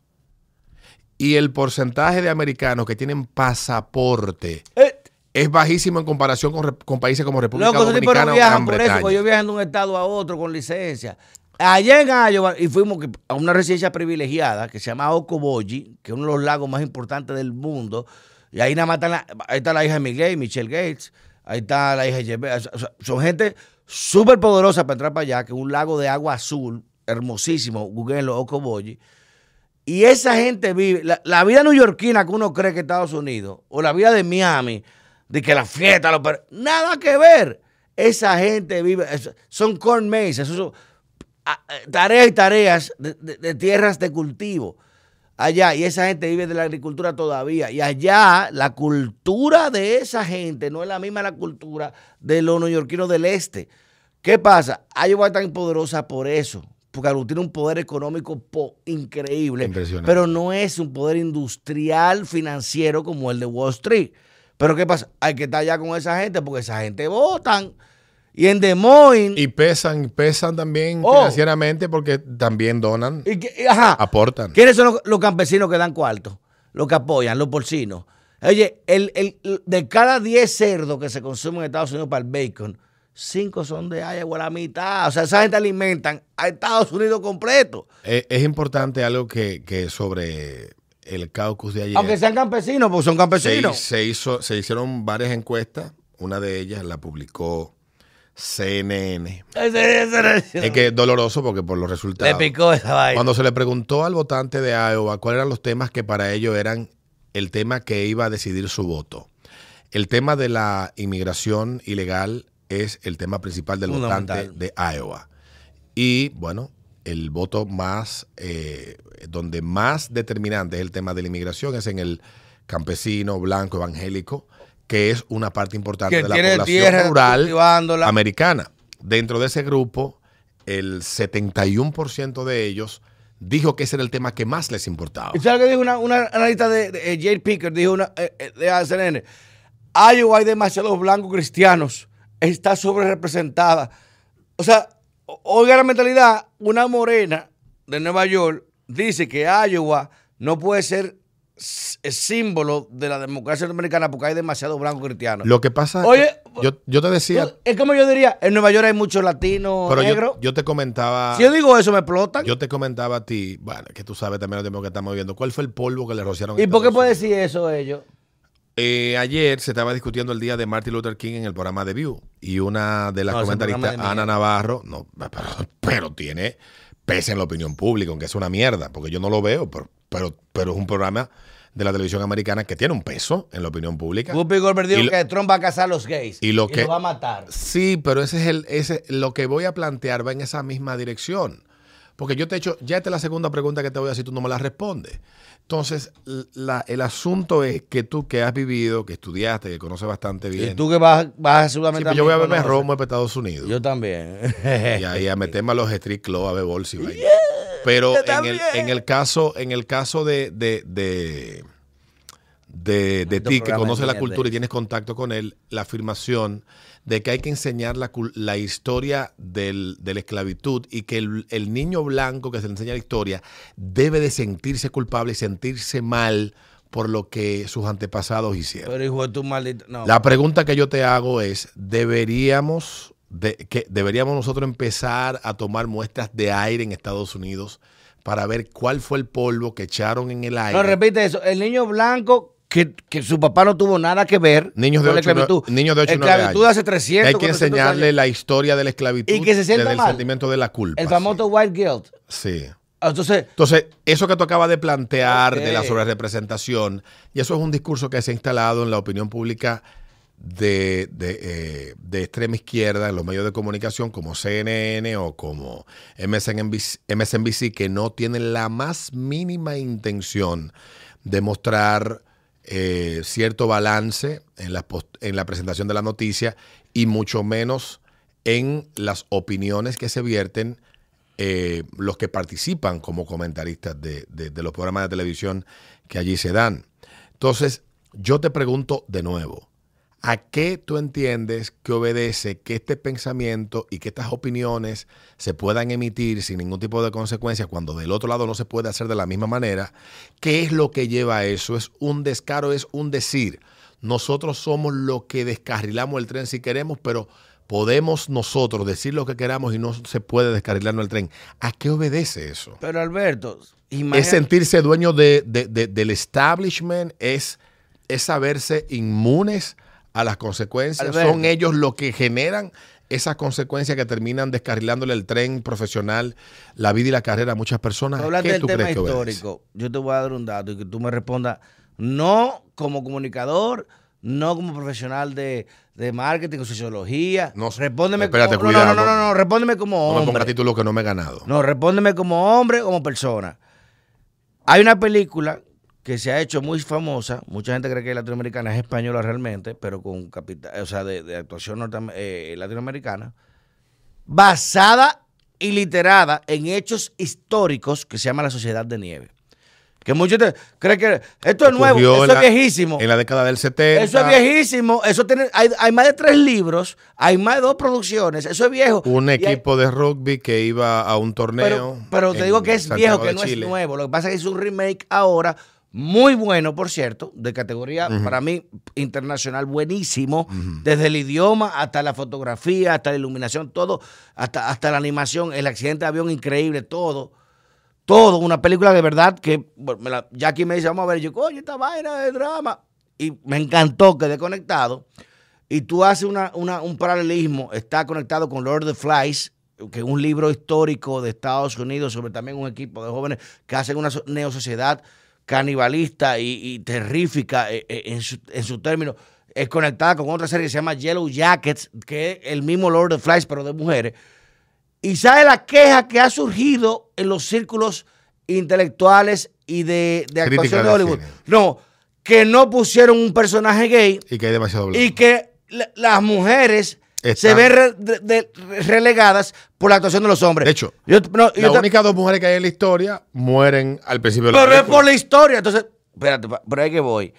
Y el porcentaje de americanos que tienen pasaporte Eh, es bajísimo en comparación con, con países como República Loco, no Dominicana o Gran por Bretaña. yo viajan de un estado a otro con licencia. Allá en Iowa, y fuimos a una residencia privilegiada que se llama Okoboji, que es uno de los lagos más importantes del mundo. Y ahí nada más están la- ahí está la hija de Miguel, Michelle Gates. Ahí está la hija de Jeff son gente súper poderosa para entrar para allá, que es un lago de agua azul, hermosísimo, googleenlo, Okoboji. Y esa gente vive, la, vida neoyorquina que uno cree que Estados Unidos, o la vida de Miami, de que la fiesta, los per- nada que ver. Esa gente vive, son corn maze, eso son eh, tareas y tareas de, de- de tierras de cultivo. Allá, y esa gente vive de la agricultura todavía. Y allá, la cultura de esa gente no es la misma la cultura de los neoyorquinos del este. ¿Qué pasa? Iowa es tan poderosa por eso, porque tiene un poder económico po- increíble, pero no es un poder industrial financiero como el de Wall Street. Pero ¿qué pasa? Hay que estar allá con esa gente porque esa gente votan. Y en Des Moines... Y pesan, pesan también Oh. financieramente porque también donan, y que- ajá, aportan. ¿Quiénes son los, los campesinos que dan cuarto? Los que apoyan, los porcinos. Oye, el, el- de cada 10 cerdos que se consumen en Estados Unidos para el bacon, 5 son de Iowa, la mitad. O sea, esa gente alimentan a Estados Unidos completo. Eh, es importante algo que, que sobre el caucus de ayer. Aunque sean campesinos, porque son se, campesinos. se hizo, se hicieron varias encuestas. Una de ellas la publicó CNN. Es que es doloroso porque por los le resultados. picó esa vaina. Cuando se le preguntó al votante de Iowa cuáles eran los temas que para ellos eran el tema que iba a decidir su voto. El tema de la inmigración ilegal es el tema principal del votante de Iowa. Y bueno, el voto más, eh, donde más determinante es el tema de la inmigración es en el campesino, blanco, evangélico, que es una parte importante Que de la población tierra rural americana. Dentro de ese grupo, el 71% de ellos dijo que ese era el tema que más les importaba. ¿Y sabes lo que dijo una, una analista de, de- eh, Jay Picker? Dijo una, eh, eh, de CNN. Iowa hay demasiados blancos cristianos. Está sobre representada. O sea, oiga la mentalidad. Una morena de Nueva York dice que Iowa no puede ser s- eh, símbolo de la democracia norteamericana porque hay demasiados blancos cristianos. Lo que pasa Oye, es que yo, yo te decía, es como yo diría, en Nueva York hay muchos latinos pero negros. yo, yo te comentaba, si yo digo eso, me explotan. yo te comentaba a ti, bueno, que tú sabes también lo tiempo que estamos viviendo, ¿cuál fue el polvo que le rociaron? a ¿Y por qué puede decir eso ellos? Eh, ayer se estaba discutiendo el día de Martin Luther King en el programa de View y una de las No, comentaristas, de Ana. Navarro, no, pero, pero tiene pese en la opinión pública, aunque es una mierda, porque yo no lo veo, pero, pero, pero es un programa de la televisión americana que tiene un peso en la opinión pública. Goldberg dijo Y que Trump va a casar a los gays y lo que- lo va a matar. Sí, pero ese es el, ese, lo que voy a plantear va en esa misma dirección. Porque yo te he hecho, ya esta es la segunda pregunta que te voy a hacer, tú no me la respondes. Entonces, la- el asunto es que tú que has vivido, que estudiaste, que conoces bastante Y bien. tú que vas, vas Sí, seguramente pero yo voy a conoces. romo para Estados Unidos. Yo también. y ahí a meterme a los street club a beber bolsa y vaina. Pero en el, en el caso, en el caso de, de, de, de, ti que conoces la cultura y tienes contacto con él, la afirmación de que hay que enseñar la, cul- la historia del- de la esclavitud y que el, el niño blanco que se le enseña la historia debe de sentirse culpable y sentirse mal por lo que sus antepasados hicieron. Pero hijo de tu maldito. No. La pregunta que yo te hago es, ¿deberíamos, de, que, ¿deberíamos nosotros empezar a tomar muestras de aire en Estados Unidos para ver cuál fue el polvo que echaron en el aire? No, repite eso. El niño blanco que, que su papá no tuvo nada que ver Niños de con la ocho y nueve- esclavitud. niños de ocho y nueve Esclavitud años. hace 300, Hay que 400 enseñarle años. la historia de la esclavitud Y que se sienta desde el mal. sentimiento de la culpa. El famoso sí. white guilt. Sí. Entonces, Entonces, eso que tú acabas de plantear de la sobrerepresentación, y eso es un discurso que se ha instalado en la opinión pública de, de, eh, de extrema izquierda en los medios de comunicación como CNN o como MSNBC, que no tienen la más mínima intención de mostrar eh, cierto balance en la, en la presentación de la noticia y mucho menos en las opiniones que se vierten eh, los que participan como comentaristas de- de los programas de televisión que allí se dan. Entonces, yo te pregunto de nuevo, ¿a qué tú entiendes que obedece que este pensamiento y que estas opiniones se puedan emitir sin ningún tipo de consecuencia cuando del otro lado no se puede hacer de la misma manera? ¿Qué es lo que lleva a eso? ¿Es un descaro? ¿Es un decir? Nosotros somos los que descarrilamos el tren si queremos, pero podemos nosotros decir lo que queramos y no se puede descarrilarnos el tren. ¿A qué obedece eso? pero Alberto, Es imagínate. sentirse dueño de, de- de- del establishment, es, es saberse inmunes a las consecuencias. Son ellos los que generan esas consecuencias que terminan descarrilándole el tren profesional, la vida y la carrera a muchas personas. ¿Qué del tema histórico. Yo te voy a dar un dato y que tú me respondas, no como comunicador, no como profesional de, de marketing o sociología. No, respóndeme espérate, como, no, no, no, cuidado. no, no, respóndeme como No me ponga hombre. título que no me he ganado. No, respóndeme como hombre como persona. Hay una película que se ha hecho muy famosa, mucha gente cree que es latinoamericana, es española realmente, pero con capital, o sea, de, de actuación eh, latinoamericana, basada y literada en hechos históricos que se llama La Sociedad de Nieve. Que muchos creen que esto es nuevo, eso es viejísimo. En la década del 70. Eso es viejísimo, eso tiene, hay, hay más de tres libros, hay más de dos producciones, eso es viejo. Un hay- equipo de rugby que iba a un torneo. pero, pero te digo que es Santiago viejo, que no Chile. es nuevo. Lo que pasa es que es un remake ahora, muy bueno, por cierto, de categoría, para mí, internacional, buenísimo. Desde el idioma hasta la fotografía, hasta la iluminación, todo, hasta, hasta la animación, el accidente de avión increíble, todo. Todo, una película de verdad que me la- Jackie me dice, vamos a ver, y yo, coño, esta vaina de drama. Y me encantó, quedé conectado. Y tú haces una, una- un paralelismo, está conectado con Lord of the Flies, que es un libro histórico de Estados Unidos sobre también un equipo de jóvenes que hacen una so- neosociedad canibalista y, y terrífica eh, eh, en su, en su término. Es conectada con otra serie que se llama Yellow Jackets, que es el mismo Lord of the Flies, pero de mujeres. Y sabe la queja que ha surgido en los círculos intelectuales y de, actuación de de Hollywood. cine. No, que no pusieron un personaje gay Y que hay demasiado blanco. y que la- las mujeres se ven re- de- de- relegadas por la actuación de los hombres. De hecho, Yo- no, yo Las únicas dos mujeres que hay en la historia mueren al principio de la pero es por la historia. Entonces, espérate, por ahí que voy.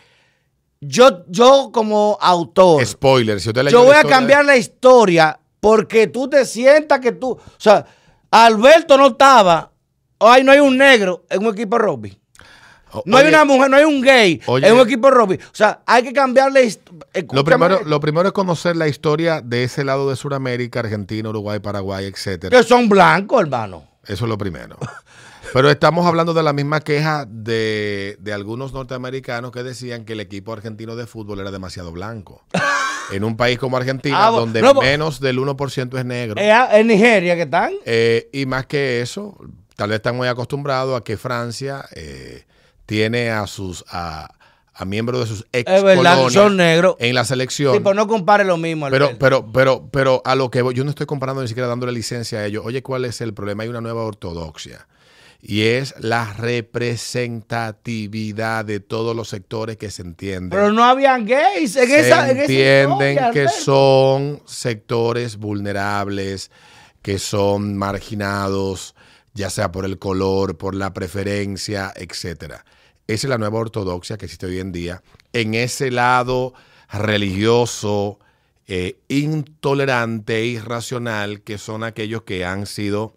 Yo, yo como autor, Spoiler, si usted yo voy a cambiar la historia porque tú te sientas que tú. O sea, Alberto no estaba. Ay, no hay un negro en un equipo de rugby. No hay una mujer, no hay un gay Oye. en un equipo de rugby. O sea, hay que cambiarle. Lo primero, lo primero es conocer la historia de ese lado de Sudamérica, Argentina, Uruguay, Paraguay, etcétera. Que son blancos, hermano. Eso es lo primero. Pero estamos hablando de la misma queja de, de algunos norteamericanos que decían que el equipo argentino de fútbol era demasiado blanco. En un país como Argentina, Ah, donde no, menos del 1% es negro. Es a- en Nigeria que están. Eh, y más que eso, tal vez están muy acostumbrados a que Francia eh, tiene a sus a, a miembros de sus ex Es verdad, son negros. en la selección. Sí, pero no compare lo mismo. Pero, Alberto. pero, pero, pero a lo que voy, yo no estoy comparando ni siquiera dándole licencia a ellos. Oye, ¿cuál es el problema? Hay una nueva ortodoxia. Y es la representatividad de todos los sectores que se entienden. Pero no habían gays en se esa en esa entienden historia, que son sectores vulnerables, que son marginados, ya sea por el color, por la preferencia, etcétera. Esa es la nueva ortodoxia que existe hoy en día. En ese lado religioso, eh, intolerante e irracional, que son aquellos que han sido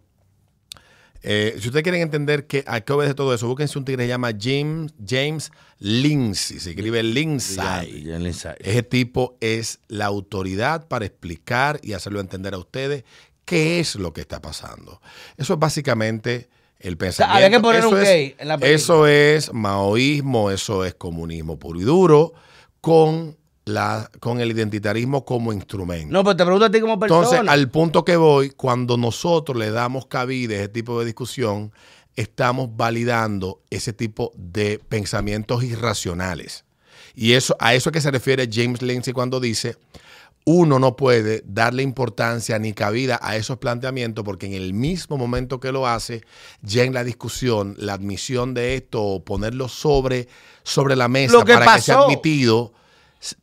Eh, si ustedes quieren entender que, a qué obedece todo eso, búsquense un tigre que se llama James, James Lindsay. Se escribe Lindsay. Ese tipo es la autoridad para explicar y hacerlo entender a ustedes qué es lo que está pasando. Eso es básicamente el pensamiento. había que poner eso un es- gay en la película. Eso es maoísmo, eso es comunismo puro y duro, con, la, con el identitarismo como instrumento. No, pero te pregunto a ti como persona. Entonces, al punto que voy, cuando nosotros le damos cabida a ese tipo de discusión, estamos validando ese tipo de pensamientos irracionales. Y eso, a eso es que se refiere James Lindsay cuando dice, uno no puede darle importancia ni cabida a esos planteamientos porque en el mismo momento que lo hace, ya en la discusión, la admisión de esto o ponerlo sobre, sobre la mesa que para que sea admitido,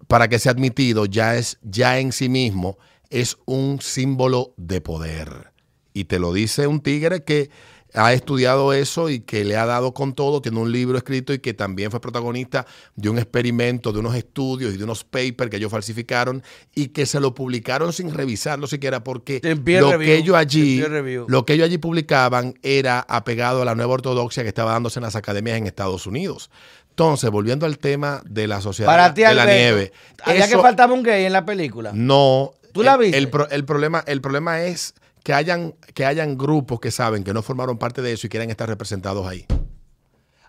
para que sea admitido, ya es ya en sí mismo es un símbolo de poder. Y te lo dice un tigre que ha estudiado eso y que le ha dado con todo, tiene un libro escrito y que también fue protagonista de un experimento, de unos estudios y de unos papers que ellos falsificaron y que se lo publicaron sin revisarlo siquiera porque lo review, que ellos allí lo que ellos allí publicaban era apegado a la nueva ortodoxia que estaba dándose en las academias en Estados Unidos. Entonces, volviendo al tema de la sociedad Para ti, de la nieve, Había que faltaba un gay en la película. no. ¿Tú la el- viste? El problema, el problema es que hayan, que hayan grupos que saben que no formaron parte de eso y quieren estar representados ahí.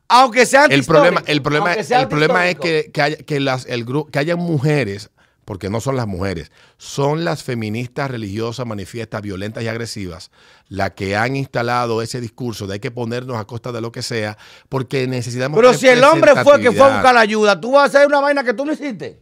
Aunque sea El problema, el problema, el problema es que, que, haya, que, las, el que hayan mujeres, porque no son las mujeres, son las feministas religiosas, manifiestas, violentas y agresivas, las que han instalado ese discurso de hay que ponernos a costa de lo que sea, porque necesitamos. Pero si el hombre fue que fue a buscar la ayuda, tú vas a hacer una vaina que tú no hiciste.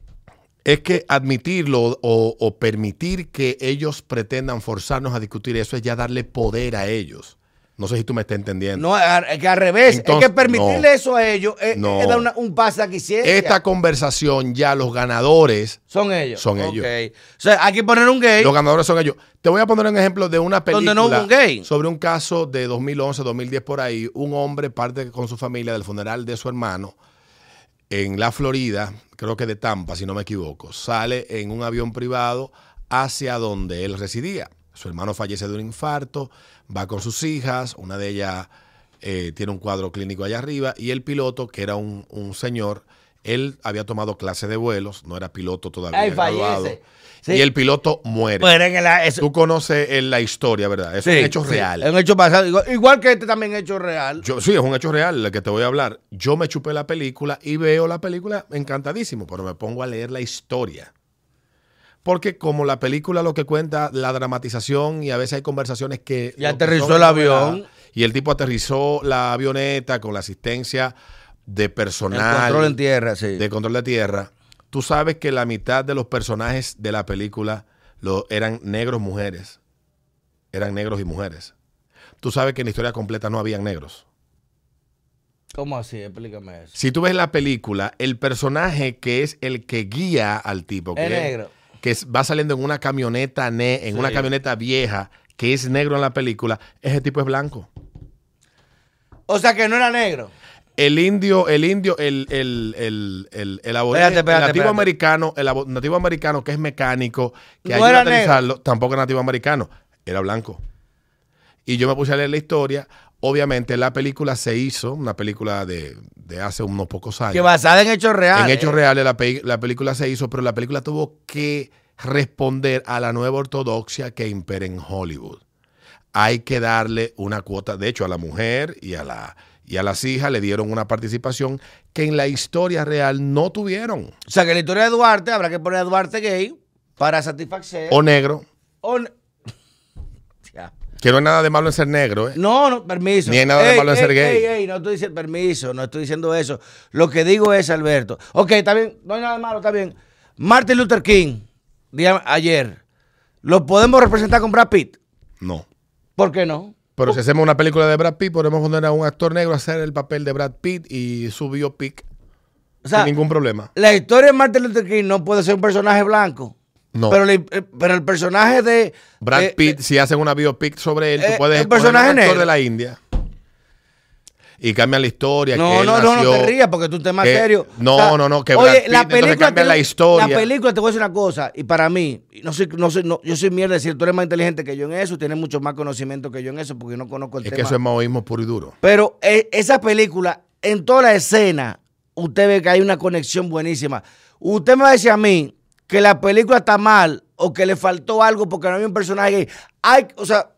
Es que admitirlo o, o permitir que ellos pretendan forzarnos a discutir eso es ya darle poder a ellos. No sé si tú me estás entendiendo. No, es que al revés. Entonces, es que permitirle no. eso a ellos es, No. es dar una- un pase aquí ciencia. Esta conversación ya los ganadores, son ellos. son ellos. O sea, hay que poner un gay. los ganadores son ellos. Te voy a poner un ejemplo de una película Donde no hubo un gay. sobre un caso de 2011, 2010 por ahí. Un hombre parte con su familia del funeral de su hermano en la Florida, creo que de Tampa, si no me equivoco. Sale en un avión privado hacia donde él residía. Su hermano fallece de un infarto, va con sus hijas, una de ellas eh, tiene un cuadro clínico allá arriba, y el piloto, que era un, un señor, él había tomado clase de vuelos, no era piloto todavía. Ay, graduado, fallece. Sí. Y el piloto muere. Pero en el- eso- Tú conoces eh, la historia, ¿verdad? Es sí, un hecho real. Es un hecho pasado. Igual, igual que este también hecho real. Yo, sí, es un hecho real el que te voy a hablar. Yo me chupé la película y veo la película encantadísimo, pero me pongo a leer la historia. Porque como la película lo que cuenta, la dramatización y a veces hay conversaciones que... Y que aterrizó el avión. Y el tipo aterrizó la avioneta con la asistencia de El personal. control en tierra, sí. de control de tierra. Tú sabes que la mitad de los personajes de la película lo, eran negros mujeres. Eran negros y mujeres. Tú sabes que en la historia completa no habían negros. ¿Cómo así? Explícame eso. Si tú ves la película, el personaje que es el que guía al tipo, que Es negro. que va saliendo en una camioneta ne- en Sí. una camioneta vieja, que es negro en la película, ese tipo es blanco. O sea que no era negro. El indio, el indio, el, el, el, el, el aborigen- Espérate, espérate, el nativo espérate. americano, el abo- nativo americano que es mecánico, que No ayuda a era tampoco era nativo americano, era blanco. Y yo me puse a leer la historia. Obviamente la película se hizo, una película de, de hace unos pocos años. Que basada en hechos reales. En hechos reales la, pe- la película se hizo, pero la película tuvo que responder a la nueva ortodoxia que impera en Hollywood. Hay que darle una cuota, de hecho a la mujer y a, la, y a las hijas le dieron una participación que en la historia real no tuvieron. O sea que en la historia de Duarte habrá que poner a Duarte gay para satisfacer. O negro, o ne- que no hay nada de malo en ser negro. ¿eh? No, no, permiso. Ni hay nada de malo en ser gay. Ey, ey, no estoy diciendo permiso, no estoy diciendo eso. Lo que digo es, Alberto. Ok, está bien, no hay nada de malo, está bien. Martin Luther King, día, ayer, ¿lo podemos representar con Brad Pitt? No. ¿Por qué no? Pero si hacemos una película de Brad Pitt, podemos poner a un actor negro a hacer el papel de Brad Pitt y su biopic O sea, sin ningún problema. la historia de Martin Luther King no puede ser un personaje blanco. No. Pero, le- eh, pero el personaje de. Brad eh, Pitt, si hacen una biopic sobre él, eh, tú puedes el un actor negro. de la India. Y cambian la historia. que No, él no, no, no nació- te rías porque tú te más que- serio. No, O sea, no, no, que Brad Oye, Pitt, la película cambian la tiene- historia. La película, te voy a decir una cosa, y para mí, no soy, no soy, no, yo soy mierda decir, tú eres más inteligente que yo en eso, tienes mucho más conocimiento que yo en eso, porque yo no conozco el Es que tema. eso es maoísmo puro y duro. Pero eh, esa película, en toda la escena, usted ve que hay una conexión buenísima. Usted me va a decir a mí que la película está mal o que le faltó algo porque no había un personaje gay. Hay, o sea,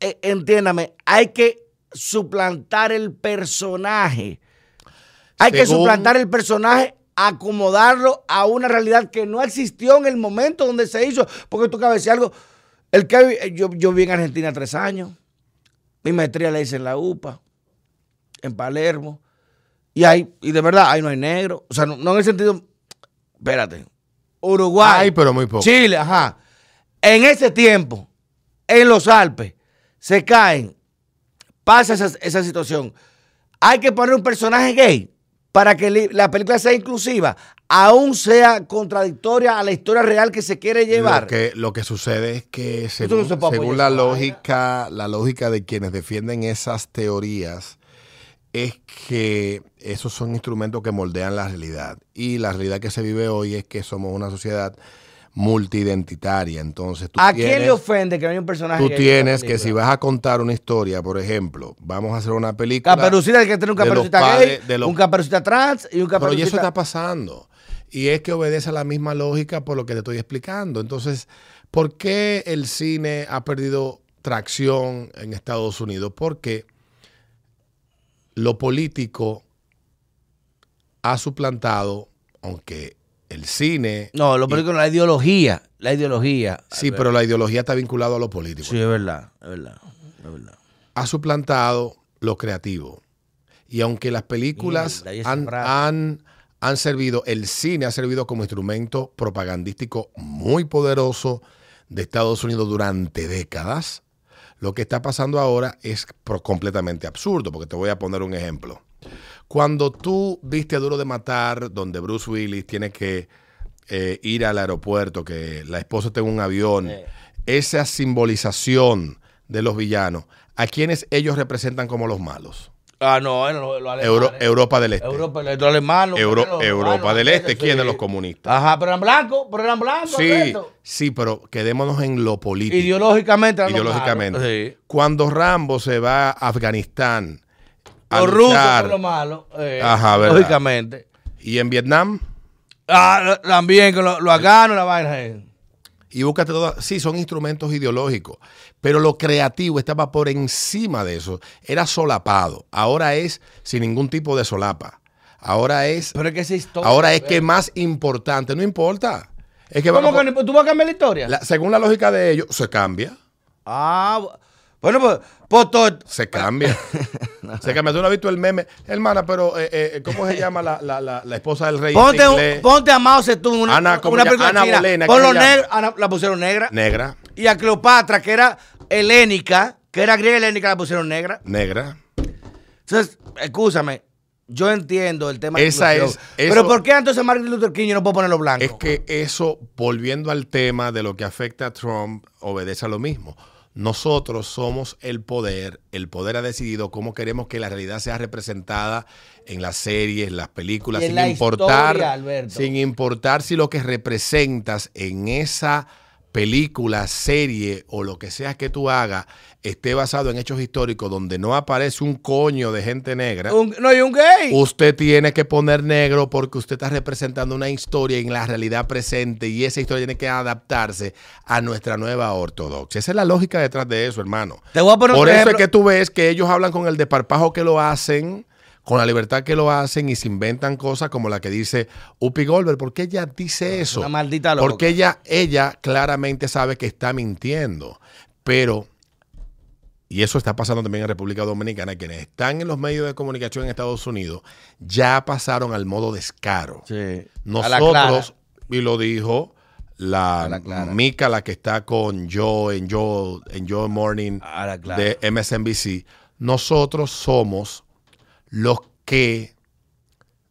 eh, entiéndame, hay que suplantar el personaje. Hay que suplantar el personaje, acomodarlo a una realidad que no existió en el momento donde se hizo. Porque tú cabes algo. El que yo, yo viví en Argentina tres años. Mi maestría la hice en la UPA, en Palermo. Y hay, y de verdad, ahí no hay negro. O sea, no, no en el sentido. Espérate. Uruguay. Ay, pero muy poco. Chile, ajá. En ese tiempo, en los Alpes, se caen, pasa esa, esa situación. Hay que poner un personaje gay para que la película sea inclusiva, aún sea contradictoria a la historia real que se quiere llevar. Lo que, lo que sucede es que no según, se según la lógica, la lógica de quienes defienden esas teorías es que esos son instrumentos que moldean la realidad. Y la realidad que se vive hoy es que somos una sociedad multiidentitaria. Entonces, tú ¿A quién le ofende que no haya un personaje tú tienes que si vas a contar una historia, por ejemplo, vamos a hacer una película. Caperucita, hay que tener un caperucita padres- gay, los- un caperucita trans y un Pero y caperucita... eso está pasando. Y es que obedece a la misma lógica por lo que te estoy explicando. Entonces, ¿por qué el cine ha perdido tracción en Estados Unidos? Porque lo político ha suplantado, aunque el cine... No, lo película, la ideología, la ideología. Sí, pero la ideología está vinculada a lo político. Sí, es verdad, es verdad, es verdad. ha suplantado lo creativo. Y aunque las películas y han, han, han servido, el cine ha servido como instrumento propagandístico muy poderoso de Estados Unidos durante décadas, lo que está pasando ahora es completamente absurdo, porque te voy a poner un ejemplo. Cuando tú viste a Duro de Matar, donde Bruce Willis tiene que eh, ir al aeropuerto, que la esposa tenga un avión, esa simbolización de los villanos, ¿a quienes ellos representan como los malos? Ah, no, lo, lo Euro- Europa del Este. Europa, los alemanes. Euro- los Europa del Este, sí. ¿quiénes los comunistas? Ajá, pero eran blancos, pero eran blancos. Sí, Alberto. sí, pero quedémonos en lo político. Ideológicamente los Ideológicamente. Sí. Cuando Rambo se va a Afganistán a Los rusos son los malos. eh, Ajá, ¿verdad? Lógicamente. y en Vietnam, Ah, también, que lo, lo afganos, la vaina. eh. y búscate todas, sí, son instrumentos ideológicos, pero lo creativo estaba por encima de eso, era solapado, ahora es sin ningún tipo de solapa, ahora es, Pero es que esa historia. ahora es eh. que es más importante, no importa, es que ¿Cómo vamos- que no- tú vas a cambiar la historia? la- según la lógica de ellos, se cambia. Ah, bu- bueno, pues, Se cambia. Se cambia. ¿Tú no has visto el meme? Hermana, pero eh, eh, ¿cómo se llama la, la, la, la esposa del rey Ponte, un- ponte a Mao Zedong, una, Ana, ¿cómo una película Ana china. Bolena, Ana- la pusieron negra. Negra, y a Cleopatra, que era helénica, que era griega helénica, la pusieron negra. negra. Entonces, escúchame, yo entiendo el tema de Esa inclusión, es- Pero eso- ¿por qué entonces Martin Luther King yo no puedo ponerlo blanco? Es que eso, volviendo al tema de lo que afecta a Trump, obedece a lo mismo. Nosotros somos el poder, el poder ha decidido cómo queremos que la realidad sea representada en las series, en las películas, en sin la importar, historia, sin importar si lo que representas en esa película, serie o lo que sea que tú hagas esté basado en hechos históricos donde no aparece un coño de gente negra. Un- no, y un gay. Usted tiene que poner negro porque usted está representando una historia en la realidad presente y esa historia tiene que adaptarse a nuestra nueva ortodoxia. Esa es la lógica detrás de eso, hermano. Te voy a poner Por eso es que tú ves que ellos hablan con el desparpajo que lo hacen, con la libertad que lo hacen y se inventan cosas como la que dice Upi Goldberg. ¿Por qué ella dice eso? Una maldita loca. Porque ella, ella claramente sabe que está mintiendo. Pero y eso está pasando también en República Dominicana, quienes están en los medios de comunicación en Estados Unidos ya pasaron al modo descaro. Sí. Nosotros, y lo dijo la, la. Mica, la que está con Joe en Joe, en Joe Morning de MSNBC, nosotros somos los que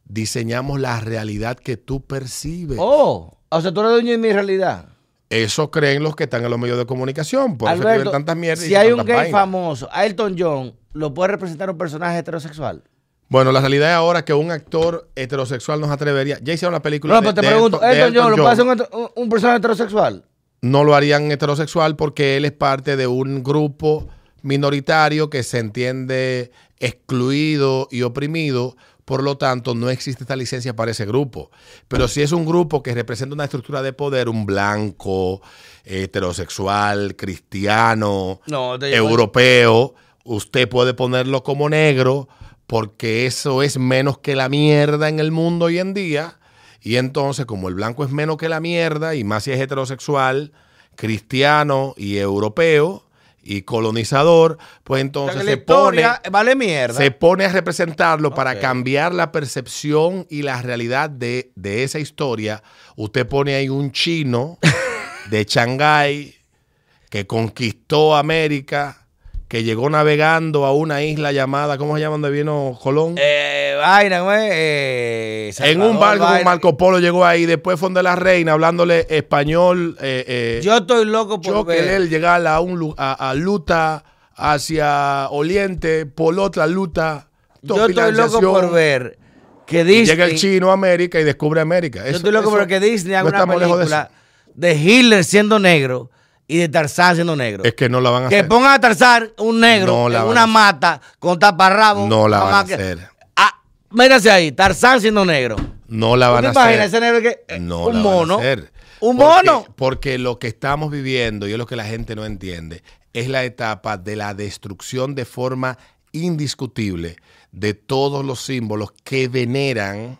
diseñamos la realidad que tú percibes. Oh, o sea, tú eres dueño de mi realidad. Eso creen los que están en los medios de comunicación. Por eso Alberto, escriben tantas mierdas. y si hay un gay vainas. famoso, Elton John, ¿lo puede representar un personaje heterosexual? Bueno, la realidad es ahora que un actor heterosexual nos atrevería. Ya hicieron la película. No, de- pero te de pregunto, Elton- John, ¿lo puede hacer un, un personaje heterosexual? no lo harían heterosexual porque él es parte de un grupo minoritario que se entiende excluido y oprimido. Por lo tanto, no existe esta licencia para ese grupo. Pero si es un grupo que representa una estructura de poder, un blanco, heterosexual, cristiano, No, europeo, usted puede ponerlo como negro porque eso es menos que la mierda en el mundo hoy en día. Y entonces, como el blanco es menos que la mierda, y más si es heterosexual, cristiano y europeo y colonizador, pues O sea, entonces se pone, historia vale mierda. se pone a representarlo para cambiar la percepción y la realidad de, de esa historia. Usted pone ahí un chino de Shanghái que conquistó América, que llegó navegando a una isla llamada, ¿cómo se llama donde vino Colón? Eh, vaina, güey. Eh, en un barco con. Marco Polo llegó ahí, después fue donde la reina, hablándole español. eh, eh, Yo estoy loco por yo ver. querer llegar a, un, a, a Luta hacia Oriente, por otra Luta. Yo estoy loco por ver que Disney. Llega el chino a América y descubre América. Yo estoy loco por ver que Disney haga no una lejos de película de, Hitler siendo negro y de Tarzán siendo negro. Es que no la van a que hacer. pongan a Tarzán un negro No en una mata con taparrabo. No la van a que- hacer. Mírase ahí, Tarzán siendo negro. No la ¿Tú van a hacer. ese negro que eh, No un la van a mono? hacer. Un Porque- mono. Porque lo que estamos viviendo y es lo que la gente no entiende es la etapa de la destrucción de forma indiscutible de todos los símbolos que veneran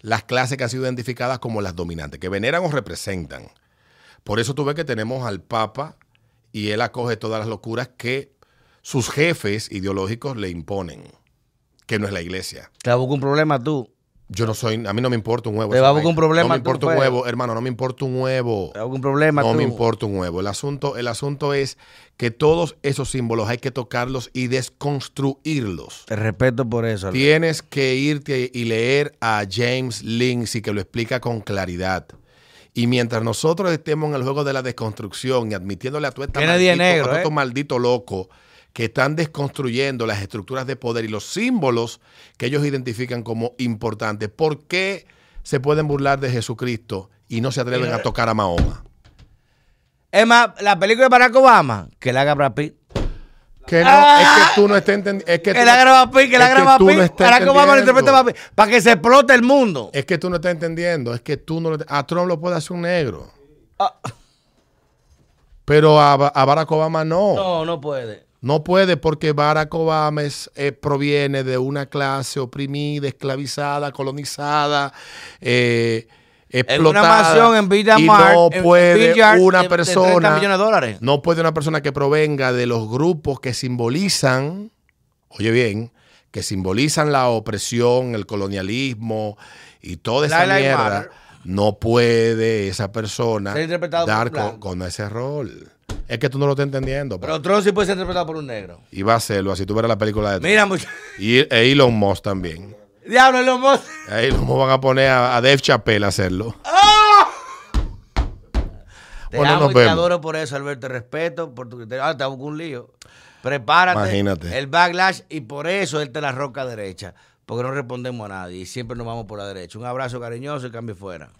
las clases que han sido identificadas como las dominantes, que veneran o representan. Por eso tú ves que tenemos al Papa y él acoge todas las locuras que sus jefes ideológicos le imponen, que no es la iglesia. Te va a buscar un problema tú. Yo no soy, a mí no me importa un huevo. Te va a buscar un problema No me tú, importa un pues. huevo, hermano, no me importa un huevo. Te va a buscar un problema No tú. me importa un huevo. El asunto, el asunto es que todos esos símbolos hay que tocarlos y desconstruirlos. Te respeto por eso. Tienes que irte y leer a James Lindsay que lo explica con claridad. Y mientras nosotros estemos en el juego de la desconstrucción y admitiéndole a todo esta maldito, negro, a todo ¿eh? estos malditos locos que están desconstruyendo las estructuras de poder y los símbolos que ellos identifican como importantes, ¿por qué se pueden burlar de Jesucristo y no se atreven a tocar a Mahoma? Es más, la película de Barack Obama, que la haga Brad Pitt. Que no, Ah. es que tú no estás entendiendo. Es que, Que tú la no- Brad Pitt, que la no Pitt. estás Barack Obama lo interpreta a Pitt, para que se explote el mundo. Es que tú no estás entendiendo. Es que tú no lo- A Trump lo puede hacer un negro. Ah. Pero a Barack Obama no. No, no puede. No puede porque Barack Obama es, eh, proviene de una clase oprimida, esclavizada, colonizada, eh, En explotada. una en Villa y Mart, no puede una de- de 30 persona, millones de dólares. no puede una persona que provenga de los grupos que simbolizan, oye bien, que simbolizan la opresión, el colonialismo y toda esa Lives mierda. No puede esa persona dar con ese rol. Es que tú no lo estás entendiendo. Pero Trump sí puede ser interpretado por un negro. Y va a hacerlo así. Tú verás la película de Trump. Mira, mucho. Y e Elon Musk también. Diablo, mozos. A Elon Musk van a poner a, a Dave Chappelle a hacerlo. Te Bueno, amo y te adoro por eso, Alberto. Respeto por tu criterio. Ahora te busco un lío. Prepárate. Imagínate. El backlash y por eso él te la roca derecha. Porque no respondemos a nadie y siempre nos vamos por la derecha. Un abrazo cariñoso y cambio fuera.